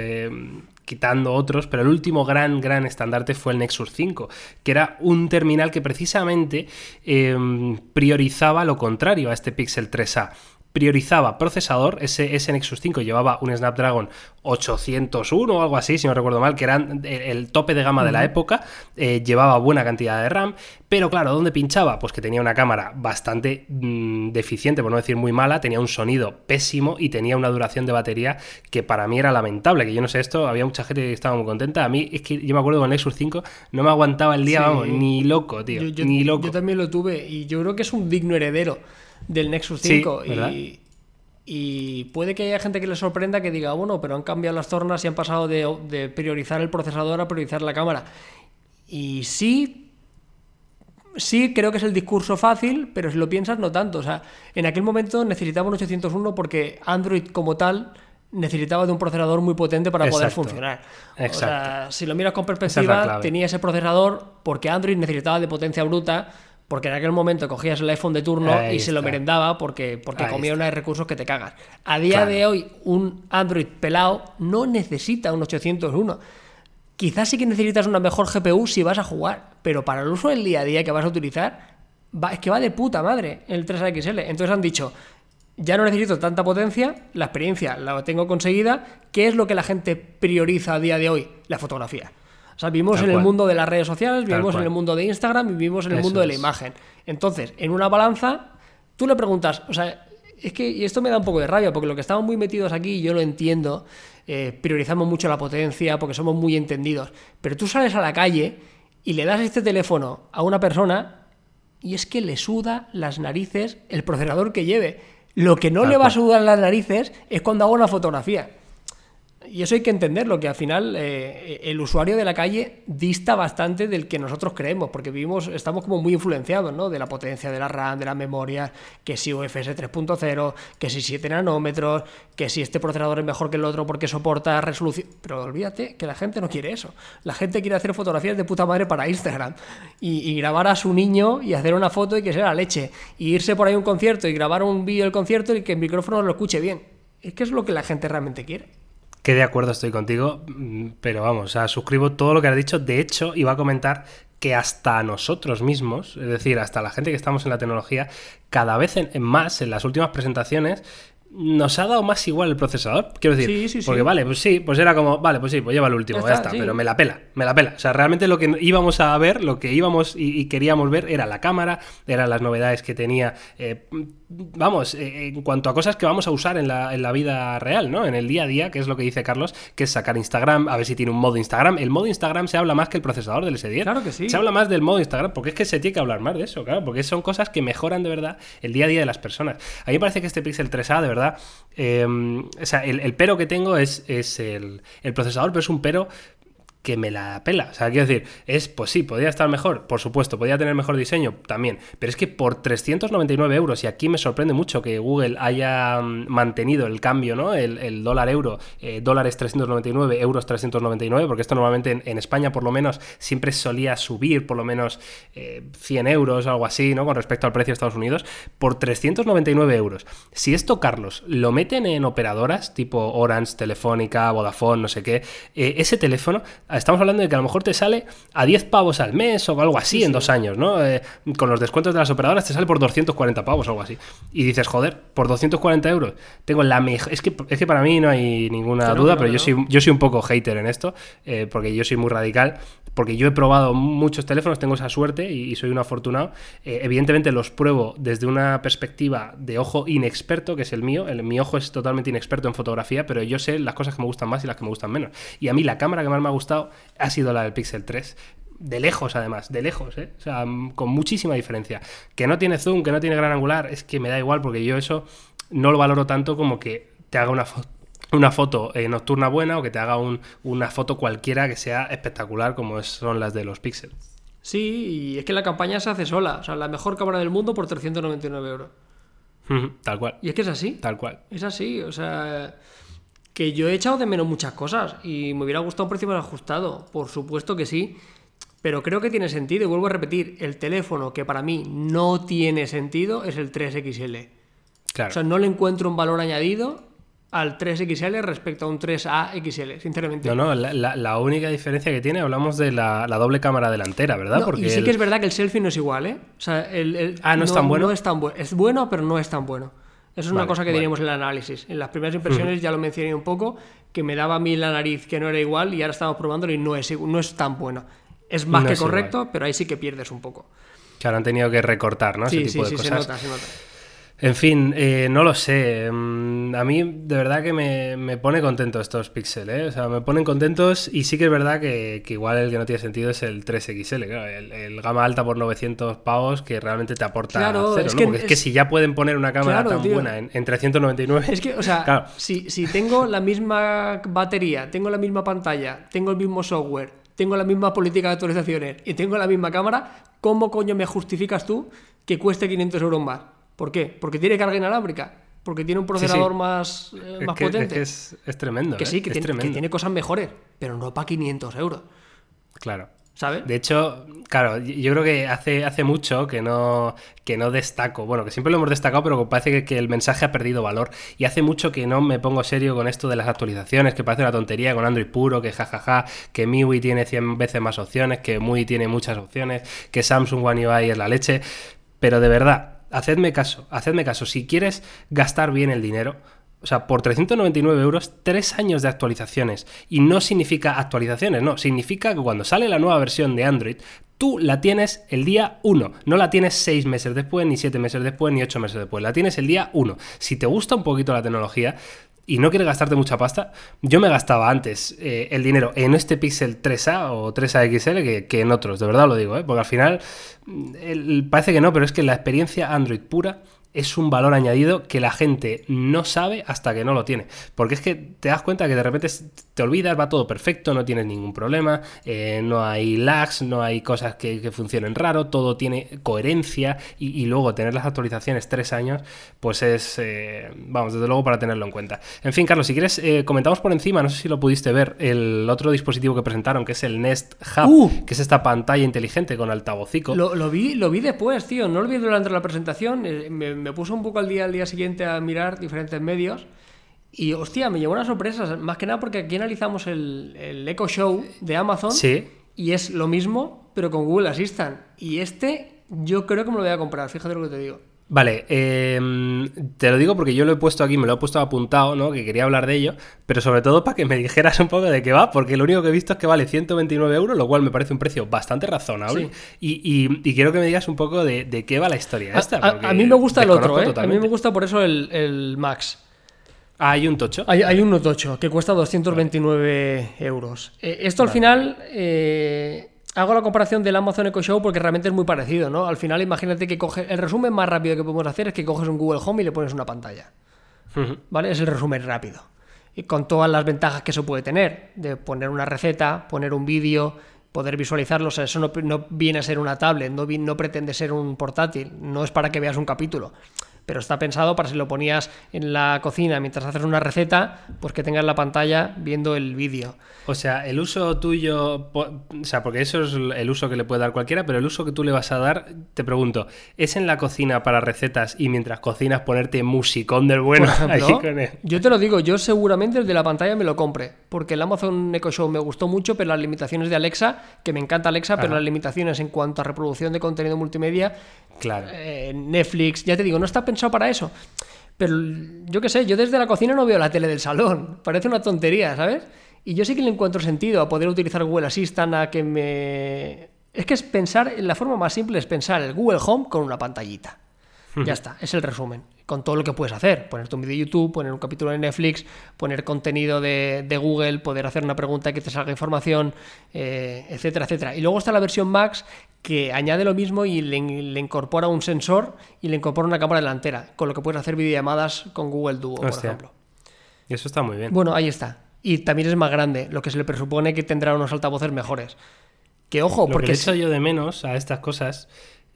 quitando otros, pero el último gran, gran estandarte fue el Nexus 5, que era un terminal que precisamente em, priorizaba lo contrario a este Pixel 3A priorizaba procesador, ese, ese, Nexus 5 llevaba un Snapdragon 801 o algo así, si no recuerdo mal, que era el tope de gama de la época, eh, llevaba buena cantidad de RAM, pero claro, ¿dónde pinchaba? Pues que tenía una cámara bastante mm, deficiente, por no decir muy mala, tenía un sonido pésimo y tenía una duración de batería que para mí era lamentable, que yo no sé esto, había mucha gente que estaba muy contenta, a mí es que yo me acuerdo con el Nexus 5 no me aguantaba el día, vamos, ni loco, tío, ni loco. Yo también lo tuve y yo creo que es un digno heredero del Nexus 5. y, puede que haya gente que le sorprenda que diga, bueno, pero han cambiado las tornas y han pasado de, priorizar el procesador a priorizar la cámara. Y sí, sí creo que es el discurso fácil, pero si lo piensas, no tanto. O sea, en aquel momento necesitaba un 801 porque Android como tal necesitaba de un procesador muy potente para poder funcionar. Exacto. O sea, si lo miras con perspectiva, tenía ese procesador porque Android necesitaba de potencia bruta porque en aquel momento cogías el iPhone de turno y se lo merendaba porque, porque comía unos recursos que te cagas. A día de hoy, un Android pelado no necesita un 801. Quizás sí que necesitas una mejor GPU si vas a jugar, pero para el uso del día a día que vas a utilizar, es que va de puta madre el 3XL. Entonces han dicho, ya no necesito tanta potencia, la experiencia la tengo conseguida, ¿qué es lo que la gente prioriza a día de hoy? La fotografía. O sea, vivimos en el mundo de las redes sociales, vivimos en el mundo de Instagram, vivimos en el mundo de la imagen. Entonces, en una balanza, tú le preguntas, o sea, es que y esto me da un poco de rabia, porque lo que estamos muy metidos aquí, yo lo entiendo, eh, priorizamos mucho la potencia, porque somos muy entendidos, pero tú sales a la calle y le das este teléfono a una persona y es que le suda las narices el procesador que lleve. Lo que no le va a sudar las narices es cuando hago una fotografía y eso hay que entenderlo, que al final eh, el usuario de la calle dista bastante del que nosotros creemos, porque vivimos, estamos como muy influenciados, ¿no? De la potencia de la RAM, de la memoria, que si UFS 3.0, que si 7 nanómetros, que si este procesador es mejor que el otro porque soporta resolución. Pero olvídate que la gente no quiere eso. La gente quiere hacer fotografías de puta madre para Instagram y, grabar a su niño y hacer una foto y que sea la leche. Y irse por ahí a un concierto y grabar un vídeo del concierto y que el micrófono lo escuche bien. Es que es lo que la gente realmente quiere que de acuerdo estoy contigo, pero vamos, o sea, suscribo todo lo que has dicho. De hecho, iba a comentar que hasta nosotros mismos, es decir, hasta la gente que estamos en la tecnología, cada vez en, más en las últimas presentaciones nos ha dado más igual el procesador. Quiero decir, sí, sí, porque vale, pues sí, pues era como, vale, pues sí, pues lleva el último, ya está, pero me la pela, me la pela. O sea, realmente lo que íbamos a ver, lo que íbamos y, queríamos ver era la cámara, eran las novedades que tenía, eh, vamos, eh, en cuanto a cosas que vamos a usar en la, en la, vida real, ¿no? En el día a día, que es lo que dice Carlos, que es sacar Instagram, a ver si tiene un modo Instagram. El modo Instagram se habla más que el procesador del S10. Claro que sí. Se habla más del modo Instagram, porque es que se tiene que hablar más de eso, claro, porque son cosas que mejoran de verdad el día a día de las personas. A mí me parece que este Pixel 3A, de verdad, eh, o sea, el, pero que tengo es, es el, el, procesador, pero es un pero que me la pela. O sea, quiero decir, es, pues sí, podría estar mejor, por supuesto, podría tener mejor diseño también, pero es que por 399 euros, y aquí me sorprende mucho que Google haya mm, mantenido el cambio, ¿no? El, dólar euro, eh, dólares 399, euros 399, porque esto normalmente en, España por lo menos siempre solía subir por lo menos 100 eh, euros o algo así, ¿no? Con respecto al precio de Estados Unidos, por 399 euros. Si esto, Carlos, lo meten en operadoras tipo Orange, Telefónica, Vodafone, no sé qué, eh, ese teléfono estamos hablando de que a lo mejor te sale a 10 pavos al mes o algo así en dos años, ¿no? Eh, con los descuentos de las operadoras te sale por 240 pavos o algo así. Y dices, joder, por 240 euros tengo la mejor... Es que, es que para mí no hay ninguna duda, pero yo, soy, yo soy un poco hater en esto, eh, porque yo soy muy radical, porque yo he probado muchos teléfonos, tengo esa suerte y, soy un afortunado. Eh, evidentemente los pruebo desde una perspectiva de ojo inexperto, que es el mío. El, mi ojo es totalmente inexperto en fotografía, pero yo sé las cosas que me gustan más y las que me gustan menos. Y a mí la cámara que más me ha gustado ha sido la del Pixel 3 de lejos además, de lejos, ¿eh? o sea, con muchísima diferencia. Que no tiene zoom, que no tiene gran angular, es que me da igual porque yo eso no lo valoro tanto como que te haga una foto una foto eh, nocturna buena o que te haga una foto cualquiera que sea espectacular como son las de los píxeles. Sí, y es que la campaña se hace sola. O sea, la mejor cámara del mundo por 399 euros. Tal cual. Y es que es así. Tal cual. Es así, o sea, que yo he echado de menos muchas cosas y me hubiera gustado un precio más ajustado, por supuesto que sí, pero creo que tiene sentido y vuelvo a repetir, el teléfono que para mí no tiene sentido es el 3XL. Claro. O sea, no le encuentro un valor añadido al 3XL respecto a un 3AXL, sinceramente. No, no, la, la- la única diferencia que tiene, hablamos de la, la doble cámara delantera, ¿verdad? No, Porque y sí el- que es verdad que el selfie no es igual, ¿eh? O sea, el, el- Ah, ¿no es tan bueno? No es tan bueno. Es bueno, pero no es tan bueno. Eso es una Vale, cosa que vale. diríamos en el análisis. En las primeras impresiones ya lo mencioné un poco, que me daba a mí la nariz que no era igual y ahora estamos probándolo y no es, no es tan bueno. Es más No que correcto, pero ahí sí que pierdes un poco. que ahora han tenido que recortar, ¿no? sí, Ese sí, tipo de sí, se cosas. nota, se nota. En fin, eh, no lo sé. Mm, A mí de verdad que me, me pone contento estos píxeles, ¿eh? O sea, me ponen contentos y sí que es verdad que, que igual el que no tiene sentido es el 3XL, claro, el, el gama alta por 900 pavos que realmente te aporta Claro, cero, es ¿no? que Porque es que si ya pueden poner una cámara Claro, tan tío. buena en, en 399... Es que, o sea, Claro. si, si tengo la misma batería, tengo la misma pantalla, tengo el mismo software, tengo la misma política de actualizaciones y tengo la misma cámara, ¿cómo coño me justificas tú que cueste 500 euros más? ¿Por qué? Porque tiene carga inalámbrica, porque tiene un Sí, sí. procesador más, eh, Es más que, es potente. que es, es tremendo, Que ¿eh? sí, que es tiene, que tremendo. tiene cosas mejores, pero no para 500 euros, Claro. ¿sabes? De hecho, claro, yo creo que hace, hace mucho que no, que no destaco. Bueno, que siempre lo hemos destacado, pero que parece que, que el mensaje ha perdido valor. Y hace mucho que no me pongo serio con esto de las actualizaciones, que parece una tontería con Android puro, que jajaja, que MIUI tiene 100 veces más opciones, que MUI tiene muchas opciones, que Samsung One UI es la leche. Pero de verdad, hacedme caso, hacedme caso. Si quieres gastar bien el dinero, o sea, por 399 euros, tres años de actualizaciones. Y no significa actualizaciones, no. Significa que cuando sale la nueva versión de Android, tú la tienes el día 1. No la tienes seis meses después, ni siete meses después, ni ocho meses después. La tienes el día 1. Si te gusta un poquito la tecnología y no quieres gastarte mucha pasta, yo me gastaba antes eh, el dinero en este Pixel 3A o 3A XL que, en otros, de verdad lo digo, ¿eh? porque al final mm, parece que no, pero es que la experiencia Android pura es un valor añadido que la gente no sabe hasta que no lo tiene. Porque es que te das cuenta que de repente te olvidas, va todo perfecto, no tienes ningún problema, eh, no hay lags, no hay cosas que, que funcionen raro, todo tiene coherencia y, y luego tener las actualizaciones tres años, pues es, eh, vamos, desde luego para tenerlo en cuenta. En fin, Carlos, si quieres, eh, comentamos por encima, no sé si lo pudiste ver, el otro dispositivo que presentaron, que es el Nest Hub, Uh. que es esta pantalla inteligente con altavocico. Lo, lo vi, lo vi después, tío. No lo vi durante la presentación. Me, me puso un poco al día al día siguiente a mirar diferentes medios. Y hostia, me llevó unas sorpresas. Más que nada porque aquí analizamos el, el Echo Show de Amazon. Sí, Y es lo mismo, pero con Google Assistant. Y este, yo creo que me lo voy a comprar. Fíjate lo que te digo. Vale, eh, te lo digo porque yo lo he puesto aquí, me lo he puesto apuntado, ¿no? Que quería hablar de ello, pero sobre todo para que me dijeras un poco de qué va, porque lo único que he visto es que vale 129 euros, lo cual me parece un precio bastante razonable. Y, y- y quiero que me digas un poco de, de qué va la historia A, esta. a- mí me gusta el otro, ¿eh? A mí me gusta por eso el, el Max. Ah, hay un tocho. Hay, hay un 8 que cuesta 229 euros. Eh, esto al final, eh, hago la comparación del Amazon Echo Show porque realmente es muy parecido, ¿no? Al final, imagínate que coge, el resumen más rápido que podemos hacer es que coges un Google Home y le pones una pantalla. ¿vale? Es el resumen rápido. Y con todas las ventajas que eso puede tener, de poner una receta, poner un vídeo, poder visualizarlo, o sea, eso no, no viene a ser una tablet, no, no pretende ser un portátil, no es para que veas un capítulo pero está pensado para si lo ponías en la cocina mientras haces una receta, pues que tengas la pantalla viendo el vídeo. O sea, el uso tuyo, o sea, porque eso es el uso que le puede dar cualquiera, pero el uso que tú le vas a dar, te pregunto, ¿es en la cocina para recetas y mientras cocinas ponerte musicón del bueno ahí ejemplo, con él? yo te lo digo, yo seguramente el de la pantalla me lo compre, porque el Amazon Echo Show me gustó mucho, pero las limitaciones de Alexa, que me encanta Alexa, pero las limitaciones en cuanto a reproducción de contenido multimedia, Claro. eh, Netflix, ya te digo, no está pensado para eso. Pero yo qué sé, yo desde la cocina no veo la tele del salón. Parece una tontería, ¿sabes? Y yo sí que le encuentro sentido a poder utilizar Google Assistant, a que me... Es que es pensar, la forma más simple es pensar el Google Home con una pantallita. Ya está, es el resumen. Con todo lo que puedes hacer. Ponerte un vídeo de YouTube, poner un capítulo de Netflix, poner contenido de, de Google, poder hacer una pregunta que te salga información, eh, etcétera, etcétera. Y luego está la versión Max que añade lo mismo y le, le incorpora un sensor y le incorpora una cámara delantera, con lo que puedes hacer videollamadas con Google Duo, por ejemplo. Y eso está muy bien. Bueno, ahí está. Y también es más grande, lo que se le presupone que tendrá unos altavoces mejores. Que ojo, Lo porque que le si- echo yo de menos a estas cosas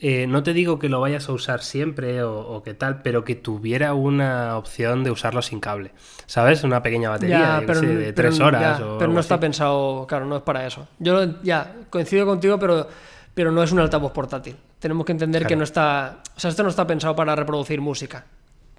eh, no te digo que lo vayas a usar siempre o, o que tal, pero que tuviera una opción de usarlo sin cable. ¿Sabes? Una pequeña batería Ya, pero, sé, de pero tres horas. ya, o pero no está así. pensado, claro, no es para eso. Yo ya coincido contigo, pero, pero no es un altavoz portátil. Tenemos que entender que no está, o sea, esto no está pensado para reproducir música.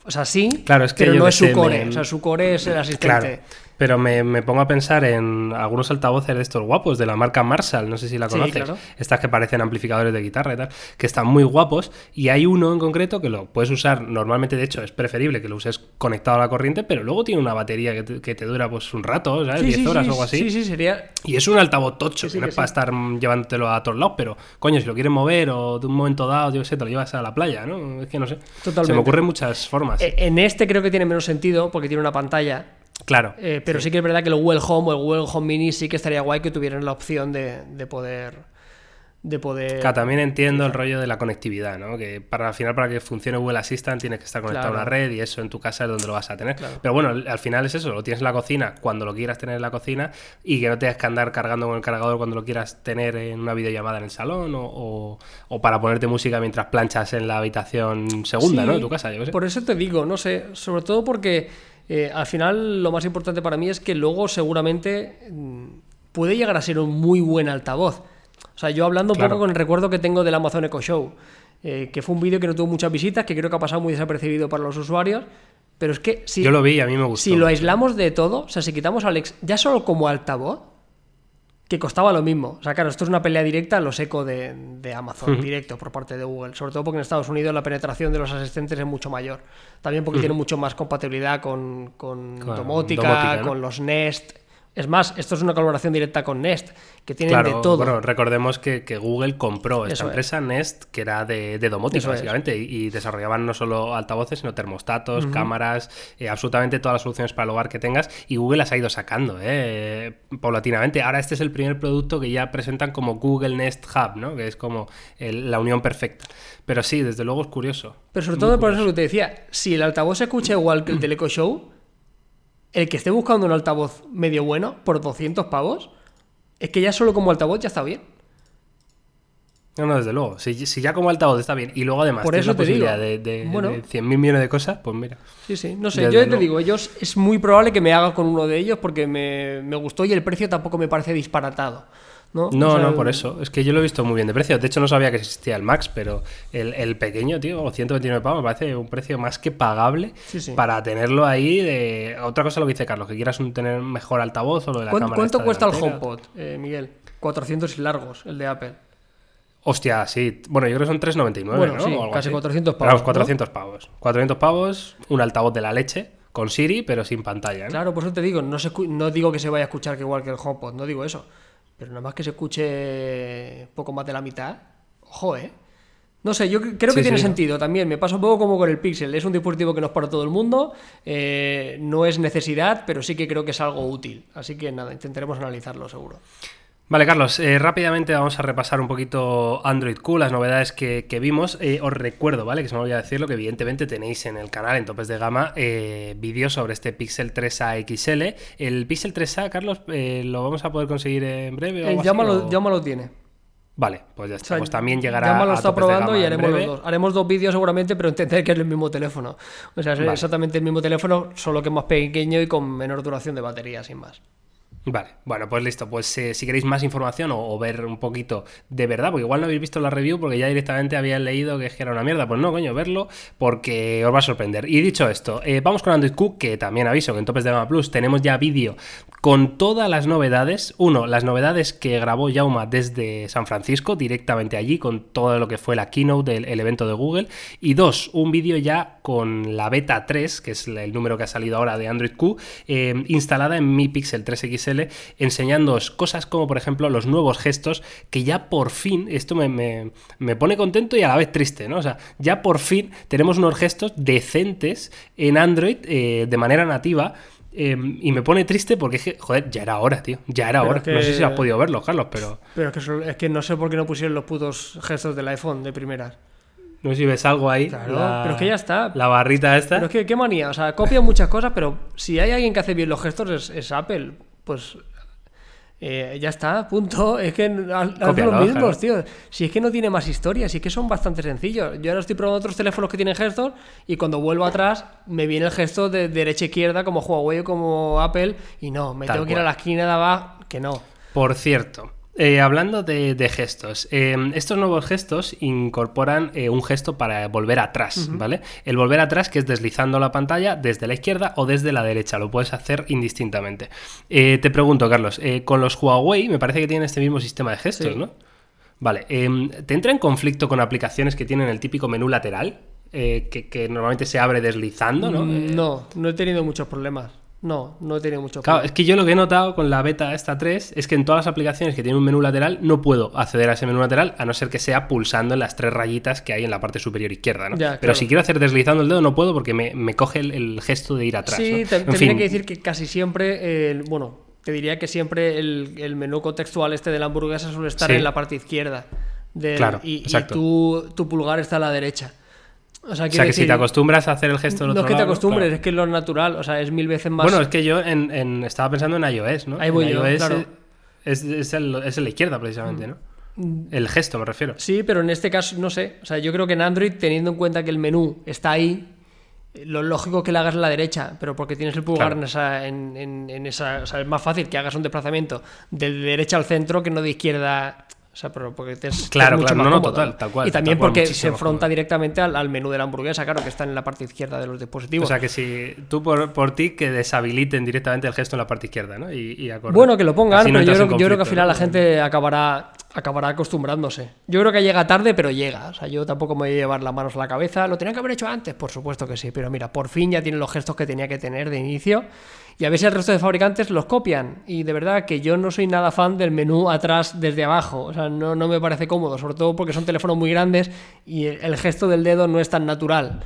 O sea, sí, Claro, es que pero no es su core. me- O sea, su core es el asistente. Claro, pero me, me pongo a pensar en algunos altavoces de estos guapos de la marca Marshall, no sé si la Sí, conoces, claro. estas que parecen amplificadores de guitarra y tal, que están muy guapos y hay uno en concreto que lo puedes usar, normalmente de hecho es preferible que lo uses conectado a la corriente, pero luego tiene una batería que te, que te dura pues un rato, ¿sabes? Sí, 10 sí, horas o algo así. Sí, sí, sería. Y es un altavoz tocho, que no es para estar llevándotelo a todos lados, pero coño, si lo quieres mover o de un momento dado, yo qué sé, te lo llevas a la playa, ¿no? Es que no sé. Se Totalmente. me ocurren muchas formas. Eh, En este creo que tiene menos sentido porque tiene una pantalla. Claro. eh, pero sí. que es verdad que el Google Home o el Google Home Mini sí que estaría guay que tuvieran la opción de, de poder. De poder. Claro, también entiendo el rollo de la conectividad, ¿no? Que para al final, para que funcione Google Assistant, tienes que estar conectado a una red y eso en tu casa es donde lo vas a tener. Claro. Pero bueno, al al final es eso, lo tienes en la cocina cuando lo quieras tener en la cocina y que no tengas que andar cargando con el cargador cuando lo quieras tener en una videollamada en el salón o, o- o para ponerte música mientras planchas en la habitación segunda, Sí, ¿no? De tu casa, yo sé. Por eso te digo, no sé, sobre todo porque eh, al final lo más importante para mí es que luego seguramente mm, puede llegar a ser un muy buen altavoz. O sea, yo hablando un Claro. poco con el recuerdo que tengo del Amazon Echo Show, eh, que fue un vídeo que no tuvo muchas visitas, que creo que ha pasado muy desapercibido para los usuarios, pero es que si, Yo lo vi a mí me gustó. si lo aislamos de todo, o sea, si quitamos Alex ya solo como altavoz, que costaba lo mismo. O sea, claro, esto es una pelea directa a los eco de, de Amazon, directo por parte de Google. Sobre todo porque en Estados Unidos la penetración de los asistentes es mucho mayor. También porque tiene mucho más compatibilidad con, con Con domótica, domótica, ¿no? con los Nest. Es más, esto es una colaboración directa con Nest, que tienen Claro, de todo. bueno, recordemos que, que Google compró esta Eso es. empresa Nest, que era de, de domótica, Eso básicamente, y, y desarrollaban no solo altavoces, sino termostatos, cámaras, eh, absolutamente todas las soluciones para el hogar que tengas, y Google las ha ido sacando, eh, paulatinamente. Ahora este es el primer producto que ya presentan como Google Nest Hub, ¿no? Que es como el- la unión perfecta. Pero sí, desde luego es curioso. Pero sobre todo por eso que te decía, si el altavoz se escucha igual que el del Echo Show, el que esté buscando un altavoz medio bueno por 200 pavos, es que ya solo como altavoz ya está bien. No, no, desde luego. Si, si ya como altavoz está bien, y luego además Por tienes eso la te digo. posibilidad de, de, Bueno. de 100.000 millones de cosas, pues mira. Sí, sí, no sé, Desde yo te luego. digo, ellos es muy probable que me haga con uno de ellos porque me, me gustó y el precio tampoco me parece disparatado. No, No, O sea, no, por eso. Es que yo lo he visto muy bien de precio. De hecho, no sabía que existía el Max, pero el, el pequeño, tío, 129 pavos, me parece un precio más que pagable Sí, sí. para tenerlo ahí. De... Otra cosa lo que dice Carlos, que quieras un, tener mejor altavoz o lo de la ¿Cuánto, cámara. cuánto esta cuesta el. HomePod, eh, Miguel? 400 y largos, el de Apple. Hostia, sí. Bueno, yo creo que son 3,99, Bueno, ¿no? sí, O algo casi así. 400 Pero pavos, ¿no? 400 pavos. 400 pavos, un altavoz de la leche con Siri, pero sin pantalla. ¿no? Claro, por eso te digo, no, se no digo que se vaya a escuchar que igual que el HomePod, no digo eso. Pero nada más que se escuche poco más de la mitad, ojo, ¿eh? No sé, yo cre- creo Sí, que tiene sí. sentido también. Me pasa un poco como con el Pixel. Es un dispositivo que no es para todo el mundo, eh, no es necesidad, pero sí que creo que es algo útil. Así que nada, intentaremos analizarlo seguro. Vale, Carlos, eh, rápidamente vamos a repasar un poquito Android Q, las novedades que, que vimos. Eh, os recuerdo, ¿vale? Que se me olvidó decirlo, que evidentemente tenéis en el canal, en topes de gama, eh, vídeos sobre este Pixel 3A XL. El Pixel 3A, Carlos, ¿lo vamos a poder conseguir en breve? El Yama, lo, o- Yama lo tiene. Vale, pues ya está. O sea, pues también llegará Yama lo a está probando y haremos los dos. Haremos dos vídeos seguramente, pero entender que es el mismo teléfono. O sea, es Vale. exactamente el mismo teléfono, solo que más pequeño y con menor duración de batería, sin más. Vale, bueno, pues listo. Pues eh, si queréis más información o, ver un poquito de verdad, porque igual no habéis visto la review porque ya directamente habíais leído que era una mierda. Pues no, coño, verlo porque os va a sorprender. Y dicho esto, eh, vamos con Android Q, que también aviso que en Topes de Gama Plus tenemos ya vídeo con todas las novedades. Uno, las novedades que grabó Yauma desde San Francisco, directamente allí, con todo lo que fue la keynote del el evento de Google. Y dos, un vídeo ya con la beta 3, que es el número que ha salido ahora de Android Q, eh, instalada en mi Pixel 3 XL, enseñándoos cosas como, por ejemplo, los nuevos gestos, que ya por fin, esto me, me- me pone contento y a la vez triste, ¿no? O sea, ya por fin tenemos unos gestos decentes en Android eh, de manera nativa. eh, y me pone triste porque, es que, joder, ya era hora, tío. Ya era Pero hora. que- No sé si has podido verlo, Carlos, pero Pero es que, es que no sé por qué no pusieron los putos gestos del iPhone de primeras. no sé si ves algo ahí. Claro, pero es que ya está. La barrita esta. Pero es que, qué manía. O sea, copia muchas cosas, pero si hay alguien que hace bien los gestos es, es Apple. Pues Eh, ya está, punto. Es que haz haz los mismos, claro. tío. Si es que no tiene más historia, si es que son bastante sencillos. Yo ahora estoy probando otros teléfonos que tienen gestos y cuando vuelvo atrás me viene el gesto de derecha a izquierda como Huawei o como Apple y no, me Tal tengo que ir a la esquina de abajo, que no. Por cierto, eh, hablando de, de gestos, eh, estos nuevos gestos incorporan eh, un gesto para volver atrás, ¿vale? El volver atrás que es deslizando la pantalla desde la izquierda o desde la derecha, lo puedes hacer indistintamente. Eh, te pregunto, Carlos, con los Huawei me parece que tienen este mismo sistema de gestos, Sí. ¿no? Vale, em, ¿te entra en conflicto con aplicaciones que tienen el típico menú lateral? Que, que normalmente se abre deslizando, ¿no? Mm, No, no he tenido muchos problemas. No, no he tenido muchos Claro, problemas. es que yo lo que he notado con la beta esta 3 es que en todas las aplicaciones que tienen un menú lateral no puedo acceder a ese menú lateral a no ser que sea pulsando en las tres rayitas que hay en la parte superior izquierda, ¿no? Ya, Pero claro. si quiero hacer deslizando el dedo no puedo porque me, me coge el, el gesto de ir atrás. Sí, ¿no? te, En tendría fin, que decir que casi siempre, eh, el- bueno, te diría que siempre el, el menú contextual este de la hamburguesa suele estar Sí. en la parte izquierda. del- Claro, y, y tu, tu pulgar está a la derecha. O sea, o quiero sea que si te acostumbras a hacer el gesto del no es otro que te lado, acostumbres, claro. es que es lo natural, o sea, es mil veces más. Bueno, es que yo en- en- estaba pensando en iOS, ¿no? Ahí voy En yo, iOS claro. es, es el- es en la izquierda precisamente, ¿no? El gesto me refiero. Sí, pero en este caso, no sé. O sea, yo creo que en Android, teniendo en cuenta que el menú está ahí, lo lógico es que lo hagas en la derecha, pero porque tienes el pulgar Claro. en, esa, en, en- en esa. O sea, es más fácil que hagas un desplazamiento de derecha al centro que no de izquierda. O sea, pero porque te es, te Claro, es mucho claro, más no, no, total, tal cual, Y también cual, porque se enfrenta directamente al, al menú de la hamburguesa, claro, que está en la parte izquierda de los dispositivos. O sea que si tú por, por ti que deshabiliten directamente el gesto en la parte izquierda, ¿no? Y, y. Bueno, que lo pongan, no pero yo yo creo que al final la gente acabará, acabará acostumbrándose. Yo creo que llega tarde, pero llega. O sea, yo tampoco me voy a llevar las manos a la cabeza. ¿Lo tenían que haber hecho antes? Por supuesto que sí, pero mira, por fin ya tienen los gestos que tenía que tener de inicio. Y a si el resto de fabricantes los copian. Y de verdad que yo no soy nada fan del menú atrás desde abajo. O sea, no, no me parece cómodo, sobre todo porque son teléfonos muy grandes y el gesto del dedo no es tan natural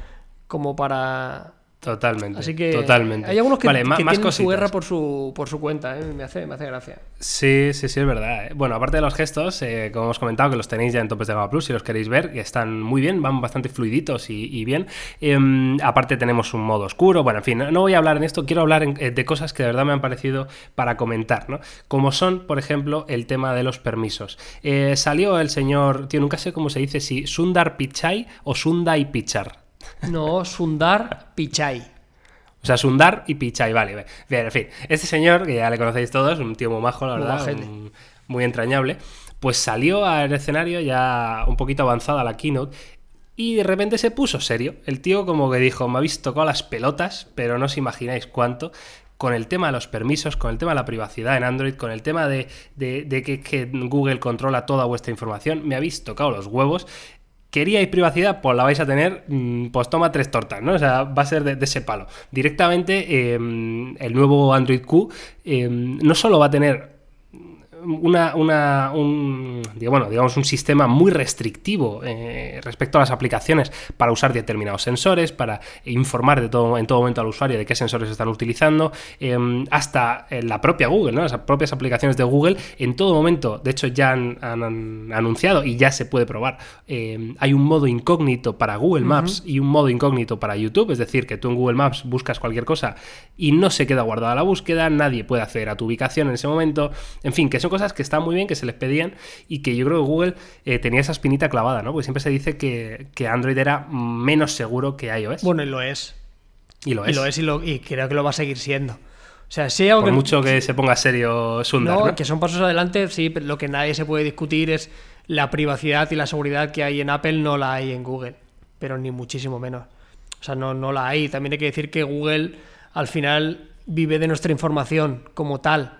como para... Totalmente. Así que Totalmente. hay algunos que, Vale, que más tienen su guerra por su, por su cuenta. ¿eh? Me, hace, me hace gracia. Sí, sí, sí, es verdad. ¿eh? Bueno, aparte de los gestos, eh, como hemos comentado, que los tenéis ya en Topes de Gama Plus, si los queréis ver, que están muy bien, van bastante fluiditos y, y bien. Em, aparte tenemos un modo oscuro. Bueno, en fin, no, no voy a hablar en esto, quiero hablar en- de cosas que de verdad me han parecido para comentar, ¿no? Como son, por ejemplo, el tema de los permisos. Salió el señor, tío, nunca sé cómo se dice, si Sundar Pichai o Sundai Pichar. No, Sundar Pichai. O sea, Sundar y Pichai, vale. Bien, en fin. Este señor, que ya le conocéis todos, un tío muy majo, la verdad, un- muy entrañable, pues salió al escenario ya un poquito avanzada la keynote y de repente se puso serio. El tío como que dijo, me habéis tocado las pelotas, pero no os imagináis cuánto con el tema de los permisos, con el tema de la privacidad en Android, con el tema de, de- de que, que Google controla toda vuestra información, me habéis tocado los huevos. Queríais privacidad, pues la vais a tener, mm, pues toma tres tortas, ¿no? O sea, va a ser de, ese palo. Directamente, eh, el nuevo Android Q eh, no solo va a tener una, una- un, bueno, digamos un sistema muy restrictivo eh, respecto a las aplicaciones para usar determinados sensores, para informar de todo, en todo momento al usuario de qué sensores están utilizando, eh, hasta la propia Google, ¿no? las propias aplicaciones de Google, en todo momento, de hecho ya han, han- han anunciado y ya se puede probar, eh, hay un modo incógnito para Google Maps y un modo incógnito para YouTube, es decir, que tú en Google Maps buscas cualquier cosa y no se queda guardada la búsqueda, nadie puede acceder a tu ubicación en ese momento, en fin, que son cosas que están muy bien, que se les pedían y que yo creo que Google eh, tenía esa espinita clavada, ¿no? Porque siempre se dice que, que Android era menos seguro que iOS. Bueno, y lo es. y lo Y es. lo es y, lo- y creo que lo va a seguir siendo. O sea, sí, Por que, mucho que se ponga serio Sundar, no, ¿no? que son pasos adelante, sí, pero lo que nadie se puede discutir es la privacidad y la seguridad que hay en Apple, no la hay en Google, pero ni muchísimo menos. O sea, no, no la hay. También hay que decir que Google al final vive de nuestra información como tal.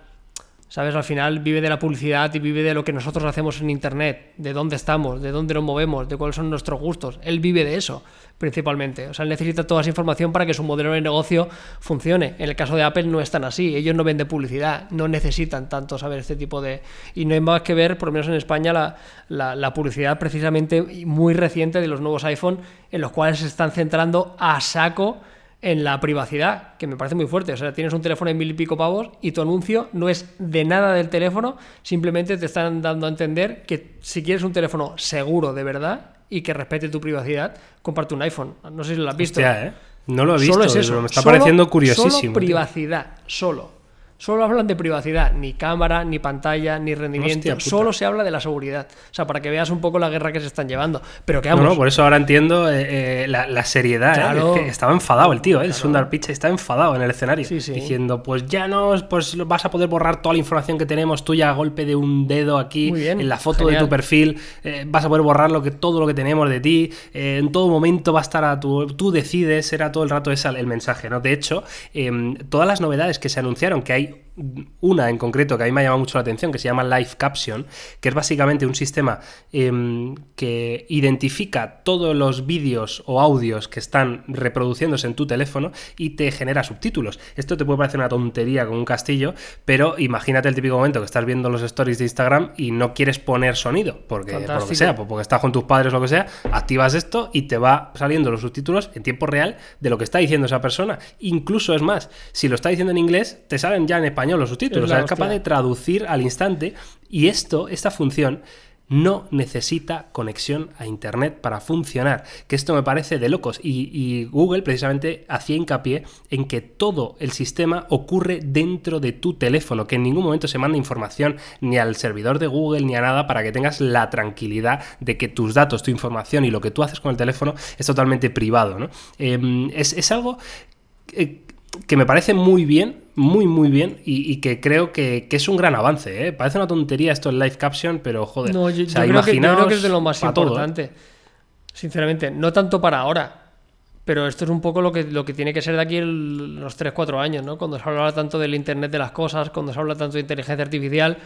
¿Sabes? Al final vive de la publicidad y vive de lo que nosotros hacemos en Internet, de dónde estamos, de dónde nos movemos, de cuáles son nuestros gustos. Él vive de eso, principalmente. O sea, él necesita toda esa información para que su modelo de negocio funcione. En el caso de Apple no es tan así. Ellos no venden publicidad, no necesitan tanto saber este tipo de... Y no hay más que ver, por lo menos en España, la, publicidad precisamente muy reciente de los nuevos iPhone, en los cuales se están centrando a saco en la privacidad, que me parece muy fuerte. O sea, tienes un teléfono en mil y pico pavos y tu anuncio no es de nada del teléfono, simplemente te están dando a entender que si quieres un teléfono seguro de verdad y que respete tu privacidad, comparte un iPhone. No sé si lo has visto. Hostia, ¿eh? No lo he visto, Solo es eso. pero me está Solo- pareciendo curiosísimo. Solo tío. privacidad, solo. Solo hablan de privacidad, ni cámara, ni pantalla, ni rendimiento. Hostia. Solo se habla de la seguridad. O sea, para que veas un poco la guerra que se están llevando. Pero que No, vamos, no, por eso ahora entiendo eh, eh, la, la seriedad. ¿eh? Claro. Es que estaba enfadado el tío, ¿eh? el Sundar Pichai está enfadado en el escenario. Sí, sí. Diciendo, pues ya no, pues vas a poder borrar toda la información que tenemos tuya a golpe de un dedo aquí bien, en la foto de tu perfil. vas a poder borrar lo que, todo lo que tenemos de ti. en todo momento va a estar a tu... Tú decides, era todo el rato ese el mensaje, ¿no? De hecho, em, todas las novedades que se anunciaron, que hay una en concreto que a mí me ha llamado mucho la atención, que se llama Live Caption, que es básicamente un sistema em, que identifica todos los vídeos o audios que están reproduciéndose en tu teléfono y te genera subtítulos. Esto te puede parecer una tontería con un castillo, pero imagínate el típico momento que estás viendo los stories de Instagram y no quieres poner sonido, porque por lo que sea, pues porque estás con tus padres o lo que sea, activas esto y te va saliendo los subtítulos en tiempo real de lo que está diciendo esa persona. Incluso es más, si lo está diciendo en inglés, te salen ya en español los subtítulos. Es O sea, es capaz de traducir al instante y esto, esta función no necesita conexión a internet para funcionar, que esto me parece de locos y, y Google precisamente hacía hincapié en que todo el sistema ocurre dentro de tu teléfono, que en ningún momento se manda información ni al servidor de Google ni a nada para que tengas la tranquilidad de que tus datos, tu información y lo que tú haces con el teléfono es totalmente privado. ¿no? Eh, es, es algo eh, que me parece muy bien, muy, muy bien, y, y que creo que, que es un gran avance. ¿eh? Parece una tontería esto el live caption, pero joder. No, yo, o sea, yo creo que, yo creo imaginaos que es de lo más todo, ¿eh? importante. Sinceramente, no tanto para ahora. Pero esto es un poco lo que, lo que tiene que ser de aquí el- los 3-4 años, ¿no? Cuando se habla tanto del Internet de las cosas, cuando se habla tanto de inteligencia artificial,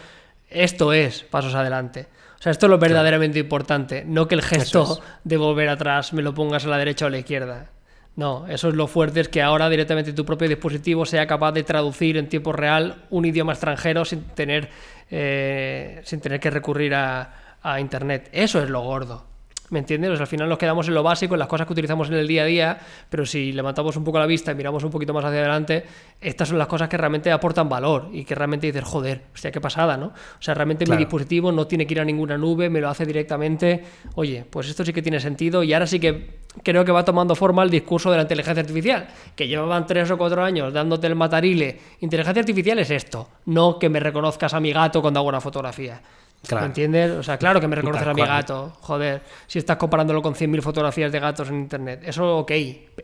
esto es pasos adelante. O sea, esto es lo verdaderamente importante, no que el gesto es. de volver atrás me lo pongas a la derecha o a la izquierda. No, eso es lo fuerte, es que ahora directamente tu propio dispositivo sea capaz de traducir en tiempo real un idioma extranjero sin tener, eh, sin tener que recurrir a, a Internet. Eso es lo gordo. ¿Me entiendes? O sea, al final nos quedamos en lo básico, en las cosas que utilizamos en el día a día, pero si levantamos un poco la vista y miramos un poquito más hacia adelante, estas son las cosas que realmente aportan valor y que realmente dices, joder, hostia, qué pasada, ¿no? O sea, realmente Claro. mi dispositivo no tiene que ir a ninguna nube, me lo hace directamente. Oye, pues esto sí que tiene sentido y ahora sí que creo que va tomando forma el discurso de la inteligencia artificial, que llevaban tres o cuatro años dándote el matarile. Inteligencia artificial es esto, no que me reconozcas a mi gato cuando hago una fotografía. Claro. ¿Me entiendes? O sea, claro que me a mi gato. Joder, si estás comparándolo con 100.000 fotografías de gatos en internet. Eso, ok.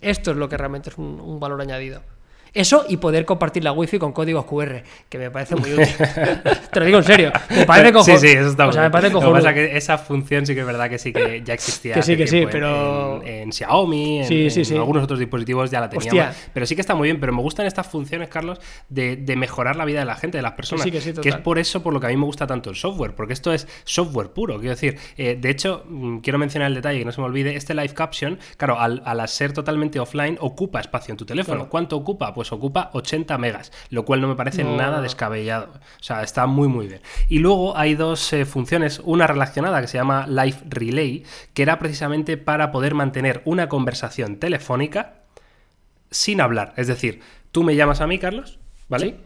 Esto es lo que realmente es un, un valor añadido. Eso y poder compartir la wifi con códigos QR, que me parece muy útil. Te lo digo en serio. Me parece cojonudo. Sí, sí, eso está O sea, me parece bien. Lo que cojonudo. pasa es que esa función sí que es verdad que sí que ya existía. Que sí, que sí, pero- En, en Xiaomi, en, Sí, sí, en sí. algunos otros dispositivos ya la teníamos. Hostia. Pero sí que está muy bien. Pero me gustan estas funciones, Carlos, de, de mejorar la vida de la gente, de las personas. sí, que sí, es por eso por lo que a mí me gusta tanto el software, porque esto es software puro. Quiero decir, eh, de hecho, mm, quiero mencionar el detalle que no se me olvide: este live caption, claro, al, al ser totalmente offline, ocupa espacio en tu teléfono. Claro. ¿Cuánto ocupa? Pues ocupa 80 megas, lo cual no me parece No, nada descabellado. O sea, está muy, muy bien. Y luego hay dos eh, funciones, una relacionada que se llama Live Relay, que era precisamente para poder mantener una conversación telefónica sin hablar. Es decir, tú me llamas a mí, Carlos, ¿vale? Sí.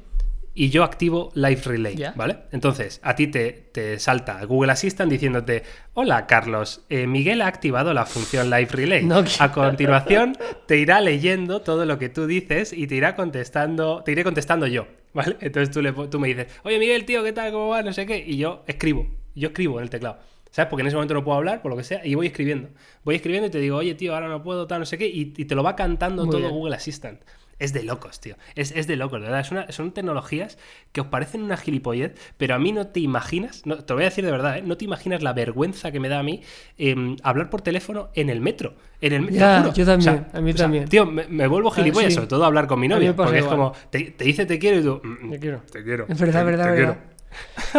Y yo activo Live Relay. ¿vale? Entonces, a ti te, te salta Google Assistant diciéndote, hola Carlos, eh, Miguel ha activado la función Live Relay. No, a continuación, te irá leyendo todo lo que tú dices y te irá contestando, te iré contestando yo, ¿vale? Entonces tú, le, tú me dices, oye Miguel, tío, ¿qué tal? ¿Cómo va? No sé qué. Y yo escribo, yo escribo en el teclado. ¿Sabes? Porque en ese momento no puedo hablar, por lo que sea, y voy escribiendo. Voy escribiendo y te digo, oye, tío, ahora no puedo, tal, no sé qué, y, y te lo va cantando Muy todo bien. Google Assistant. Es de locos, tío. Es, es de locos, de verdad. Es una- son tecnologías que os parecen una gilipollez, pero a mí no te imaginas, no, te lo voy a decir de verdad, ¿eh? no te imaginas la vergüenza que me da a mí em, hablar por teléfono en el metro. En el, te Ya, juro. yo también, a mí también. Tío, me, me vuelvo sea, gilipollas, sí. sobre todo hablar con mi novia. Porque es como, te, te dice te quiero y tú, "Mm, mm, Te quiero. te quiero. Es verdad, te- verdad, te verdad. quiero".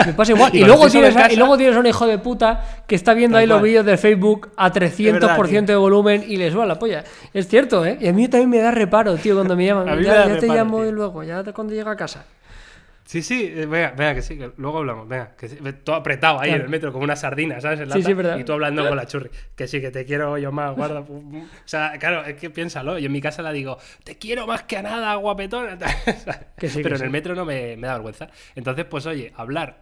Me pasa igual. Y luego tienes, y luego tienes a un hijo de puta que está viendo Tal ahí los vídeos de Facebook a 300% tío. de volumen y le suba la polla. Es cierto, ¿eh? Y a mí también me da reparo, tío, cuando me llaman. Ya ya te llamo tío. y luego, ya cuando llega a casa. Sí, sí, eh, venga, venga, que sí, que luego hablamos, venga, que sí, todo apretado ahí Claro. en el metro, como una sardina, ¿sabes? En Sí, lata, sí, verdad. Y tú hablando con la churri, que sí, que te quiero yo más, guarda. pum, pum. O sea, claro, es que piénsalo, yo en mi casa la digo, te quiero más que a nada, guapetona. Que sí, que Pero en sí. el metro no me, me da vergüenza. Entonces, pues oye, hablar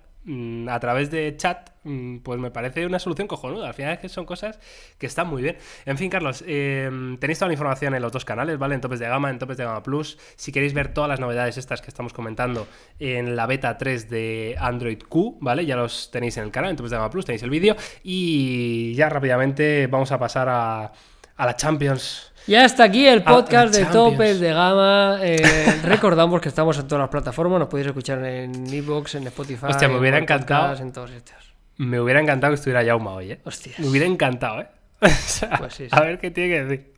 a través de chat, mm, pues me parece una solución cojonuda. Al final es que son cosas que están muy bien. En fin, Carlos, eh, tenéis toda la información en los dos canales, ¿vale? En Topes de Gama, en Topes de Gama Plus. Si queréis ver todas las novedades estas que estamos comentando en la beta 3 de Android Q, ¿vale? Ya los tenéis en el canal, en Topes de Gama Plus, tenéis el vídeo. Y ya rápidamente vamos a pasar a, a la Champions. Ya está aquí el Ah, podcast de Champions. Topes de Gama. Eh, recordamos que estamos en todas las plataformas. Nos podéis escuchar en Evox, en Spotify. Hostia, me hubiera encantado. Podcast, En todos estos. Me hubiera encantado que estuviera Yauma hoy, ¿eh? Hostias. Me hubiera encantado, ¿eh? O sea, Pues sí, sí. A ver qué tiene que decir.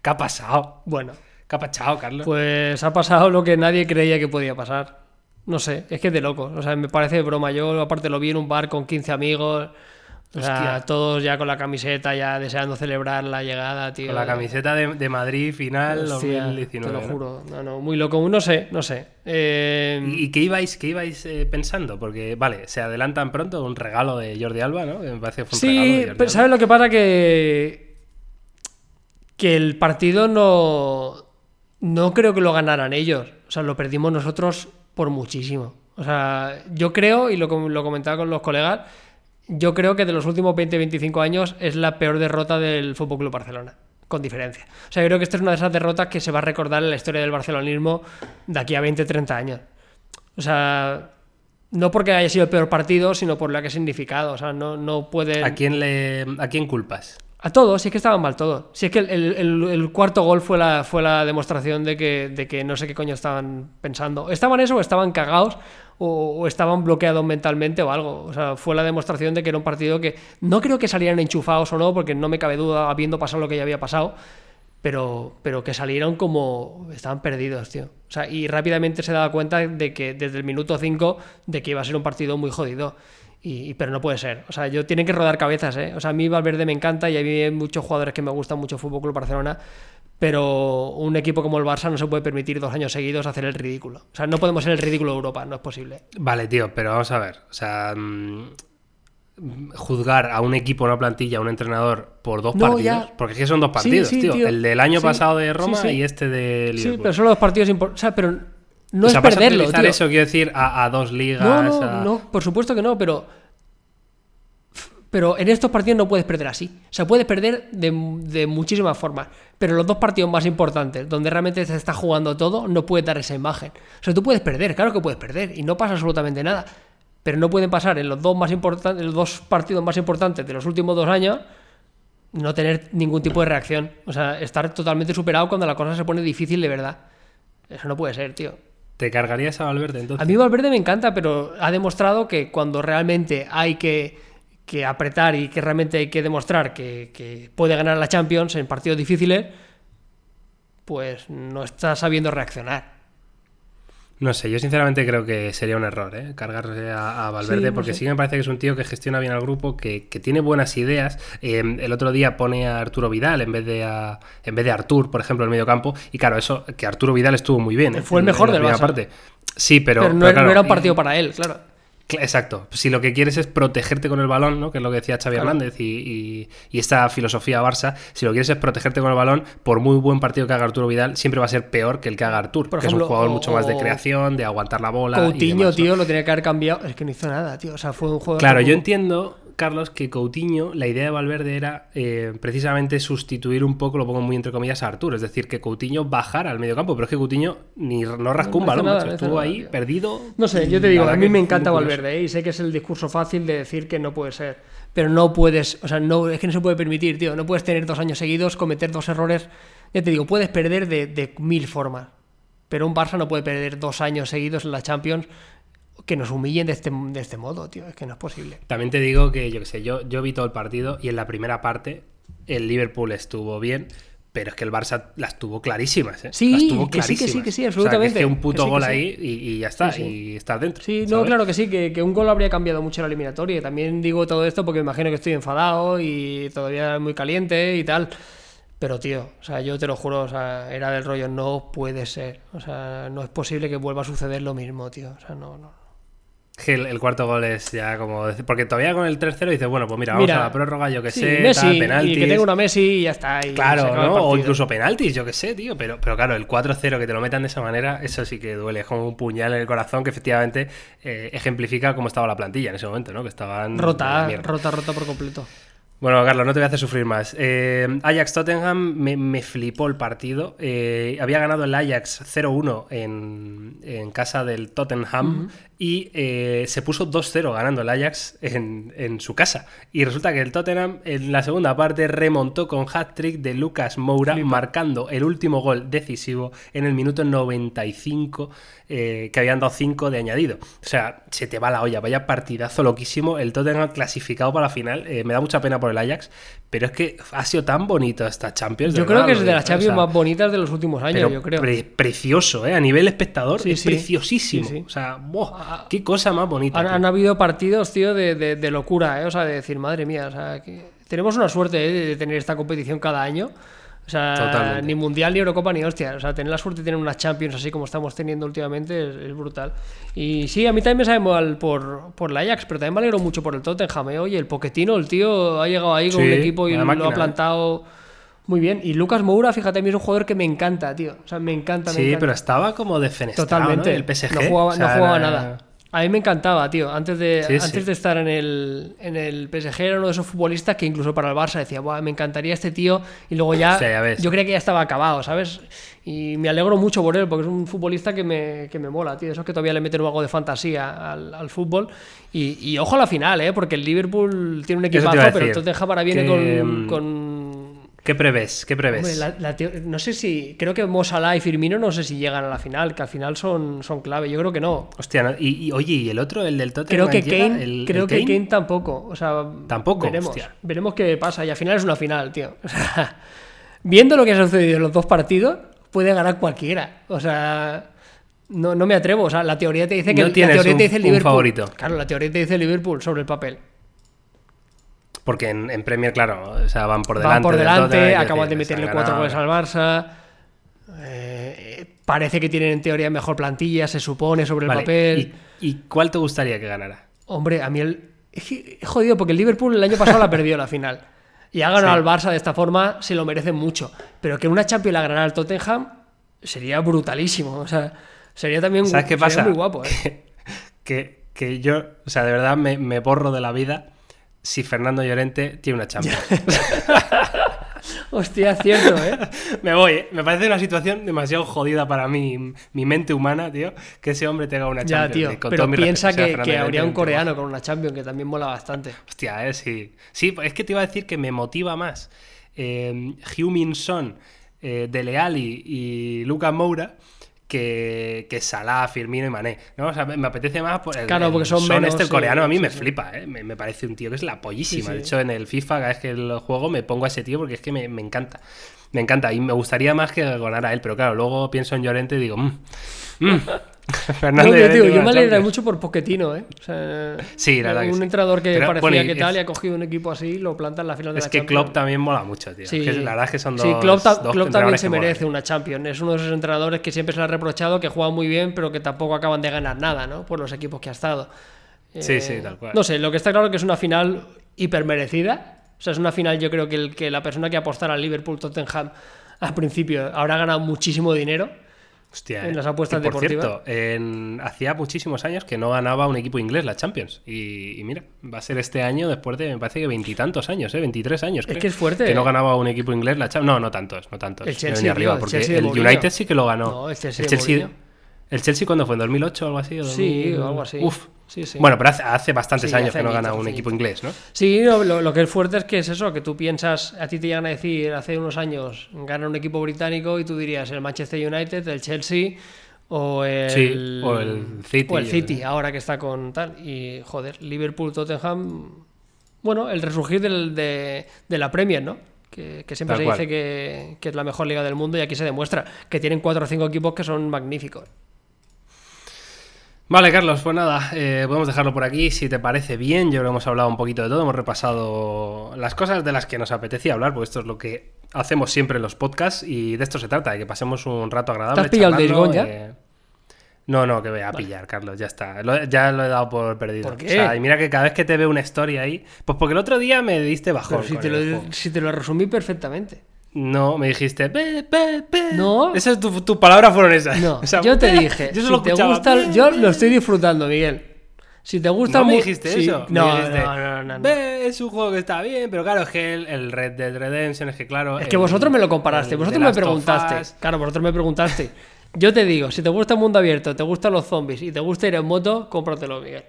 ¿Qué ha pasado? Bueno, ¿Qué ha pasado, Carlos? pues ha pasado lo que nadie creía que podía pasar. No sé, es que es de loco. O sea, me parece de broma. Yo, aparte, lo vi en un bar con 15 amigos. O sea, Hostia. todos ya con la camiseta, ya deseando celebrar la llegada, tío. Con la camiseta de, de Madrid final Hostia, 2019. Te lo ¿no? juro. No, no, muy loco. No sé, no sé. Eh, ¿Y, qué ibais, qué ibais eh, pensando? Porque, vale, se adelantan pronto un regalo de Jordi Alba, ¿no? Me parece que fue un regalo de Sí, Jordi pero Alba. ¿sabes lo que pasa? Que, que el partido no, no creo que lo ganaran ellos. O sea, lo perdimos nosotros por muchísimo. O sea, yo creo, y lo, lo comentaba con los colegas, yo creo que de los últimos 20-25 años es la peor derrota del Fútbol Club Barcelona. Con diferencia. O sea, yo creo que esta es una de esas derrotas que se va a recordar en la historia del barcelonismo de aquí a 20-30 años. O sea, no porque haya sido el peor partido, sino por lo que ha significado. O sea, no, no pueden. ¿A quién, le, ¿A quién culpas? A todos, si es que estaban mal todos. Si es que el, el- cuarto gol fue la, fue la demostración de que, de que no sé qué coño estaban pensando. ¿Estaban eso o estaban cagados o, estaban bloqueados mentalmente o algo? O sea, fue la demostración de que era un partido que no creo que salieran enchufados o no, porque no me cabe duda habiendo pasado lo que ya había pasado. Pero, pero que salieron como estaban perdidos, tío. O sea, y rápidamente se daba cuenta de que desde el minuto 5 de que iba a ser un partido muy jodido. Y, pero no puede ser. O sea, yo tienen que rodar cabezas, ¿eh? O sea, a mí Valverde me encanta y a mí hay muchos jugadores que me gustan mucho Fútbol Club Barcelona. Pero un equipo como el Barça no se puede permitir dos años seguidos hacer el ridículo. O sea, no podemos ser el ridículo de Europa, no es posible. Vale, tío, pero vamos a ver. O sea, mm, juzgar a un equipo, una plantilla, a un entrenador por dos No, partidos. ya. Porque es que son dos Sí, partidos, sí, tío. tío. El del año Sí, pasado de sí, Roma sí. y este de Sí, Liverpool. pero son los partidos importantes. O sea, pero no o sea, es vas a perderlo, utilizar tío. eso, quiero decir, a, a dos ligas. No, no, a- no, por supuesto que no, pero. Pero en estos partidos no puedes perder así. O sea, puedes perder de, de muchísimas formas. Pero los dos partidos más importantes, donde realmente se está jugando todo, no puedes dar esa imagen. O sea, tú puedes perder, claro que puedes perder, y no pasa absolutamente nada. Pero no pueden pasar en los dos más importantes, los dos partidos más importantes de los últimos dos años, no tener ningún tipo de reacción. O sea, estar totalmente superado cuando la cosa se pone difícil de verdad. Eso no puede ser, tío. ¿Te cargarías a Valverde entonces? A mí Valverde me encanta, pero ha demostrado que cuando realmente hay que, que apretar y que realmente hay que demostrar que, que puede ganar la Champions en partidos difíciles, pues no está sabiendo reaccionar. No sé, yo sinceramente creo que sería un error, ¿eh? Cargarse a, a Valverde, Sí, no porque sé. sí que me parece que es un tío que gestiona bien al grupo, que, que tiene buenas ideas. Eh, el otro día pone a Arturo Vidal en vez de a, en vez de Artur, por ejemplo, en el medio campo. Y claro, eso, que Arturo Vidal estuvo muy bien. ¿eh? Fue el mejor en la Barça. parte. Sí, pero. Pero, no, pero no era un partido para él, claro. Exacto. Si lo que quieres es protegerte con el balón, ¿no? que es lo que decía Xavi Claro. Hernández y, y- y esta filosofía Barça, si lo quieres es protegerte con el balón, por muy buen partido que haga Arturo Vidal, siempre va a ser peor que el que haga Artur, Por que es un jugador o- mucho más de creación, de aguantar la bola. y Coutinho, demás, ¿no? tío, lo tenía que haber cambiado. Es que no hizo nada, tío. O sea, fue un juego. Claro, yo entiendo, Carlos, que Coutinho, la idea de Valverde era eh, precisamente sustituir un poco, lo pongo muy entre comillas, a Artur. Es decir, que Coutinho bajara al medio campo, pero es que Coutinho ni no rascó un balón, nada, Estuvo nada, ahí tío. perdido. No sé, yo te digo, a mí me encanta. Valverde ¿eh? y sé que es el discurso fácil de decir que no puede ser. Pero no puedes, o sea, no, es que no se puede permitir, tío. No puedes tener dos años seguidos, cometer dos errores. Ya te digo, puedes perder de, de mil formas. Pero un Barça no puede perder dos años seguidos en la Champions que nos humillen de este, de este modo, tío. Es que no es posible. También te digo que, yo qué sé, yo, yo vi todo el partido y en la primera parte el Liverpool estuvo bien, pero es que el Barça las tuvo clarísimas, ¿eh? Sí, las tuvo que sí, que sí, clarísimas. que sí, O sea, absolutamente. que es que un puto Que sí, que gol sí. ahí y, y ya está, Sí, y estás dentro. Sí, no, claro que sí, que, que un gol habría cambiado mucho la eliminatoria. También digo todo esto porque me imagino que estoy enfadado y todavía muy caliente y tal. Pero, tío, o sea, yo te lo juro, o sea, era del rollo, no puede ser. O sea, no es posible que vuelva a suceder lo mismo, tío. O sea, no, no. Que el, cuarto gol es ya como. Porque todavía con el 3-0 dices, bueno, pues mira, vamos Mira, a la prórroga, yo que Sí, sé, Messi, tal, y que tenga una Messi y ya está. y Claro, ¿no? O incluso penaltis, yo que sé, tío. Pero, pero claro, el 4-0 que te lo metan de esa manera, eso sí que duele. Es como un puñal en el corazón que efectivamente eh, ejemplifica cómo estaba la plantilla en ese momento, ¿no? Que estaban. Rota, rota, rota por completo. Bueno, Carlos, no te voy a hacer sufrir más. Eh, Ajax-Tottenham me, me flipó el partido. Eh, había ganado el Ajax 0-1 en, en casa del Tottenham y eh, se puso 2-0 ganando el Ajax en, en su casa. Y resulta que el Tottenham en la segunda parte remontó con hat-trick de Lucas Moura, marcando el último gol decisivo en el minuto 95, eh, que habían dado 5 de añadido. O sea, se te va la olla, vaya partidazo loquísimo. El Tottenham clasificado para la final. Eh, me da mucha pena por el Ajax, pero es que ha sido tan bonito esta Champions. Yo de creo verdad, que es de las. Champions O sea, más bonitas de los últimos años, pero yo creo. pre- precioso, ¿eh? A nivel espectador, Sí, es sí. preciosísimo. Sí, sí. O sea, ¡buah! qué cosa más bonita. Han, habido partidos, tío, de, de- de locura, ¿eh? O sea, de decir, madre mía, o sea, que tenemos una suerte ¿eh? de tener esta competición cada año. O sea, Totalmente. ni Mundial, ni Eurocopa, ni hostia. O sea, tener la suerte de tener unas Champions así como estamos teniendo últimamente es, es brutal. Y sí, a mí también me sabe mal por, por la Ajax, pero también me alegro mucho por el Tottenham. ¿eh? Oye, el Poquetino, el tío ha llegado ahí con Sí, un equipo y lo máquina, ha ¿eh? plantado muy bien. Y Lucas Moura, fíjate, a mí es un jugador que me encanta, tío. O sea, me encanta, me Sí, encanta. pero estaba como defenestrado, Totalmente. ¿no? El PSG. No jugaba, O sea, no jugaba era- nada. A mí me encantaba, tío. Antes de, Sí, antes sí. de estar en el, en el PSG era uno de esos futbolistas que incluso para el Barça decía, "Buah, me encantaría este tío. Y luego ya, yo creía que ya estaba acabado, ¿sabes? Y me alegro mucho por él, porque es un futbolista que me, que me mola, tío. Eso es que todavía le meten algo de fantasía al, al fútbol. Y, y ojo a la final, ¿eh? Porque el Liverpool tiene un equipazo, pero el. Tottenham ahora viene Que, con, con ¿Qué prevés? ¿Qué prevés? Hombre, la- la teo- no sé si. Creo que Mo Salah y Firmino no sé si llegan a la final, que al final son, son clave. Yo creo que no. Hostia, no- y, y, oye, ¿y el otro, el del Tottenham? Creo que? Kane, ¿El- creo el que Kane? Tampoco. O sea, Tampoco, Veremos, hostia. veremos qué pasa. Y al final es una final, tío. O sea, viendo lo que ha sucedido en los dos partidos, puede ganar cualquiera. O sea. No, no me atrevo. O sea, la teoría te dice que No la tienes teoría un- te dice el Liverpool. favorito. Claro, la teoría te dice el Liverpool sobre el papel. Porque en, en Premier, claro, o sea, van por delante. Van por del delante, Tottenham, acaban de meterle cuatro goles al Barça. eh, parece que tienen en teoría mejor plantilla, se supone, sobre el Vale, papel. ¿y, y cuál te gustaría que ganara? Hombre, a mí el. Jodido porque el Liverpool el año pasado la perdió la final. Y ha ganado Sí. al Barça de esta forma, se lo merece mucho. Pero que una Champions la ganara el Tottenham sería brutalísimo. O sea, sería también ¿Sabes qué sería pasa? muy guapo. ¿eh? Que, que yo, o sea, de verdad me, me borro de la vida si Fernando Llorente tiene una Champions. Hostia, cierto, ¿eh? me voy, ¿eh? me parece una situación demasiado jodida para mí, mi mente humana, tío, que ese hombre tenga una ya, Champions. tío. eh, con Pero piensa respeto, o sea, que, que habría un coreano con una Champions que también mola bastante. Hostia, eh, sí. Sí, es que te iba a decir que me motiva más eh, Heung-Min Son, eh, Dele Alli y Lucas Moura que, que Salah, Firmino y Mané. ¿no? O sea, me, apetece más por el, Claro, el porque son menos, este el sí, coreano a mí sí, me sí. flipa, ¿eh? me, me parece un tío que es la pollísima. De hecho, en el FIFA, cada vez que lo juego, me pongo a ese tío porque es que me, me encanta. Me encanta y me gustaría más que ganara él, pero claro, luego pienso en Llorente y digo, mmm, mm, No, yo, tío, me alegra Champions. mucho por Poquetino, ¿eh? O sea, Sí, la verdad que un sí. entrenador que Pero, parecía bueno, que es- tal y ha cogido un equipo así, lo planta en la final de Es la que Champions. Klopp también mola mucho, tío. Sí, Es que la verdad es que son dos. sí, Klopp, ta- dos Klopp también se que merece una Champions. Es uno de esos entrenadores que siempre se le ha reprochado que juega muy bien, pero que tampoco acaban de ganar nada, ¿no? Por los equipos que ha estado. Sí, Eh, sí, tal cual. No sé, lo que está claro que es una final hiper merecida. O sea, es una final, yo creo que, el, que la persona que apostara al Liverpool Tottenham al principio habrá ganado muchísimo dinero. Hostia, en eh. las apuestas Y por deportivas. cierto, en- hacía muchísimos años que no ganaba un equipo inglés la Champions. Y, y mira, va a ser este año después de, me parece que veintitantos años, ¿eh? 23 años. creo, que es fuerte, Que no ¿eh? ganaba un equipo inglés la Champions. No, no tantos, no tantos. El Chelsea, tío, arriba, el porque Chelsea el. United sí que lo ganó. No, el Chelsea. ¿El Chelsea cuándo fue? ¿En 2008 o algo así? ¿O Sí, 2000? o algo así. Uf. Sí, sí. Bueno, pero hace, hace bastantes Sí, años hace que no gana un equipo inglés, ¿no? Sí, no, lo, lo que es fuerte es que es eso, que tú piensas, a ti te llegan a decir hace unos años, gana un equipo británico y tú dirías el Manchester United, el Chelsea o el, Sí, o el City. o el City, ahora que está con tal. Y joder, Liverpool, Tottenham, bueno, el resurgir del- de, de la Premier, ¿no? Que, que siempre Tal se dice que, que es la mejor liga del mundo y aquí se demuestra que tienen cuatro o cinco equipos que son magníficos. Vale, Carlos, pues nada, eh, podemos dejarlo por aquí. Si te parece bien, yo creo que hemos hablado un poquito de todo, hemos repasado las cosas de las que nos apetecía hablar, porque esto es lo que hacemos siempre en los podcasts y de esto se trata, de que pasemos un rato agradable. ¿Te has pillado el charlando, Gone ya? eh, No, no, que voy a pillar, Carlos, ya está. Lo- ya lo he dado por perdido. ¿Por qué? O sea, y mira que cada vez que te veo una story ahí. Pues porque el otro día me diste bajón. Pero si con te, el lo, juego. si te lo resumí perfectamente. No, me dijiste. No. Esas tu- tus palabras fueron esas. No, O sea, yo te dije, Yo solo si te gusta, yo lo estoy disfrutando, Miguel. Si te gusta No me dijiste sí, eso. me No, dijiste, no, no, no, no. "Ve, es un juego que está bien, pero claro, es que el, el Red Dead Redemption es que claro. Es que vosotros me lo comparaste, vosotros me preguntaste. Claro, vosotros me preguntaste. Yo te digo, si te gusta el mundo abierto, te gustan los zombies y te gusta ir en moto, cómpratelo, Miguel.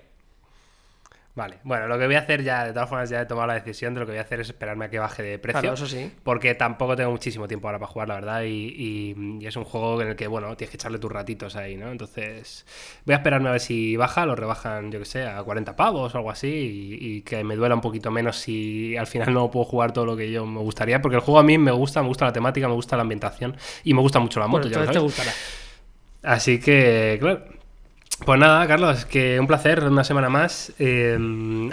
Vale, bueno, lo que voy a hacer ya, de todas formas, ya he tomado la decisión de lo que voy a hacer es esperarme a que baje de precio. Claro, eso sí. Porque tampoco tengo muchísimo tiempo ahora para jugar, la verdad. Y, y- y es un juego en el que, bueno, tienes que echarle tus ratitos ahí, ¿no? Entonces, voy a esperarme a ver si baja, lo rebajan, yo que sé, a 40 pavos o algo así. Y, y que me duela un poquito menos si al final no puedo jugar todo lo que yo me gustaría. Porque el juego a mí me gusta, me gusta la temática, me gusta la ambientación y me gusta mucho la moto, Bueno, ya lo entonces te sabes. gustará. Así que, claro. Pues nada, Carlos, que un placer una semana más. eh,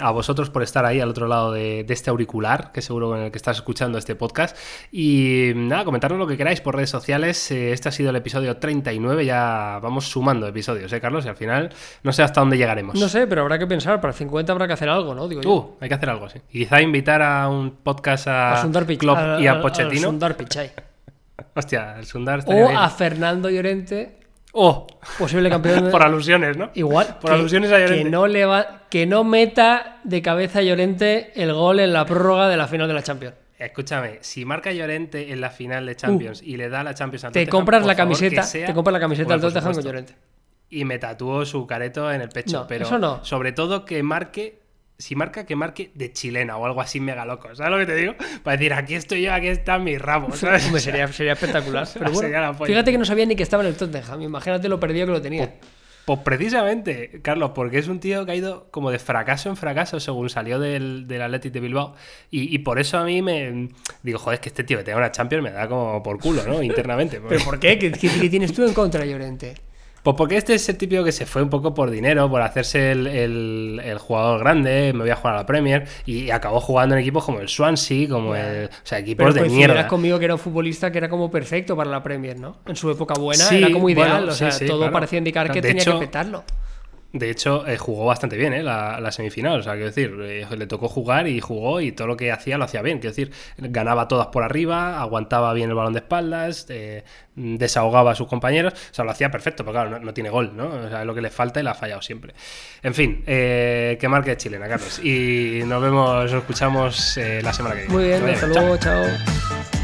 a vosotros por estar ahí al otro lado de, de este auricular, que seguro en el que estás escuchando este podcast. Y nada, comentarnos lo que queráis por redes sociales. eh, este ha sido el episodio 39, ya vamos sumando episodios, ¿eh, Carlos? Y al final no sé hasta dónde llegaremos. No sé, pero habrá que pensar, para el 50 habrá que hacer algo, ¿no? Digo yo. Uh, hay que hacer algo así. Y quizá invitar a un podcast a, a Sundar Pichai. Klopp y a Pochettino. Sundar Pichai. Hostia, el Sundar O bien. a Fernando Llorente, Oh, posible campeón de... por alusiones, ¿no? Igual Por que, alusiones a Llorente. que no le va- que no meta de cabeza a Llorente el gol en la prórroga de la final de la Champions. Escúchame, si marca Llorente en la final de Champions y le da la Champions al Uh. Te Tottenham, compras la camiseta, sea- te compras la camiseta Bueno, del Tottenham con. Llorente. Y me tatúo su careto en el pecho. No, pero eso no. sobre todo que marque. Si marca, que marque de chilena o algo así mega loco. ¿Sabes lo que te digo? Para decir, aquí estoy yo, aquí está mi rabo. ¿sabes? Sería, sería espectacular. Pero bueno, Sería la polla. fíjate que no sabía ni que estaba en el Tottenham. Imagínate lo perdido que lo tenía. Pues precisamente, Carlos, porque es un tío que ha ido como de fracaso en fracaso según salió del, del Athletic de Bilbao. Y, y por eso a mí me digo, joder, es que este tío que tenga una Champions me da como por culo, ¿no? Internamente. ¿Pero por qué? ¿Qué, qué- qué tienes tú en contra, Llorente? Pues porque este es el típico que se fue un poco por dinero, por hacerse el, el- el jugador grande, me voy a jugar a la Premier, y acabó jugando en equipos como el Swansea, como el. O sea, Pero equipos de coincidirás mierda. conmigo que era un futbolista que era como perfecto para la Premier, ¿no? En su época buena Sí, era como ideal. bueno, o sea, sí, sí, todo claro. parecía indicar que De tenía hecho, que petarlo. De hecho, eh, jugó bastante bien ¿eh? la, la semifinal. O sea, quiero decir, eh, le tocó jugar y jugó y todo lo que hacía lo hacía bien. Quiero decir, ganaba todas por arriba, aguantaba bien el balón de espaldas, eh, desahogaba a sus compañeros. O sea, lo hacía perfecto, pero claro, no, no tiene gol, ¿no? O sea, es lo que le falta y le ha fallado siempre. En fin, eh, que marque chilena, Carlos. Y nos vemos, nos escuchamos eh, la semana que viene. Muy bien, hasta. Chao. luego, chao.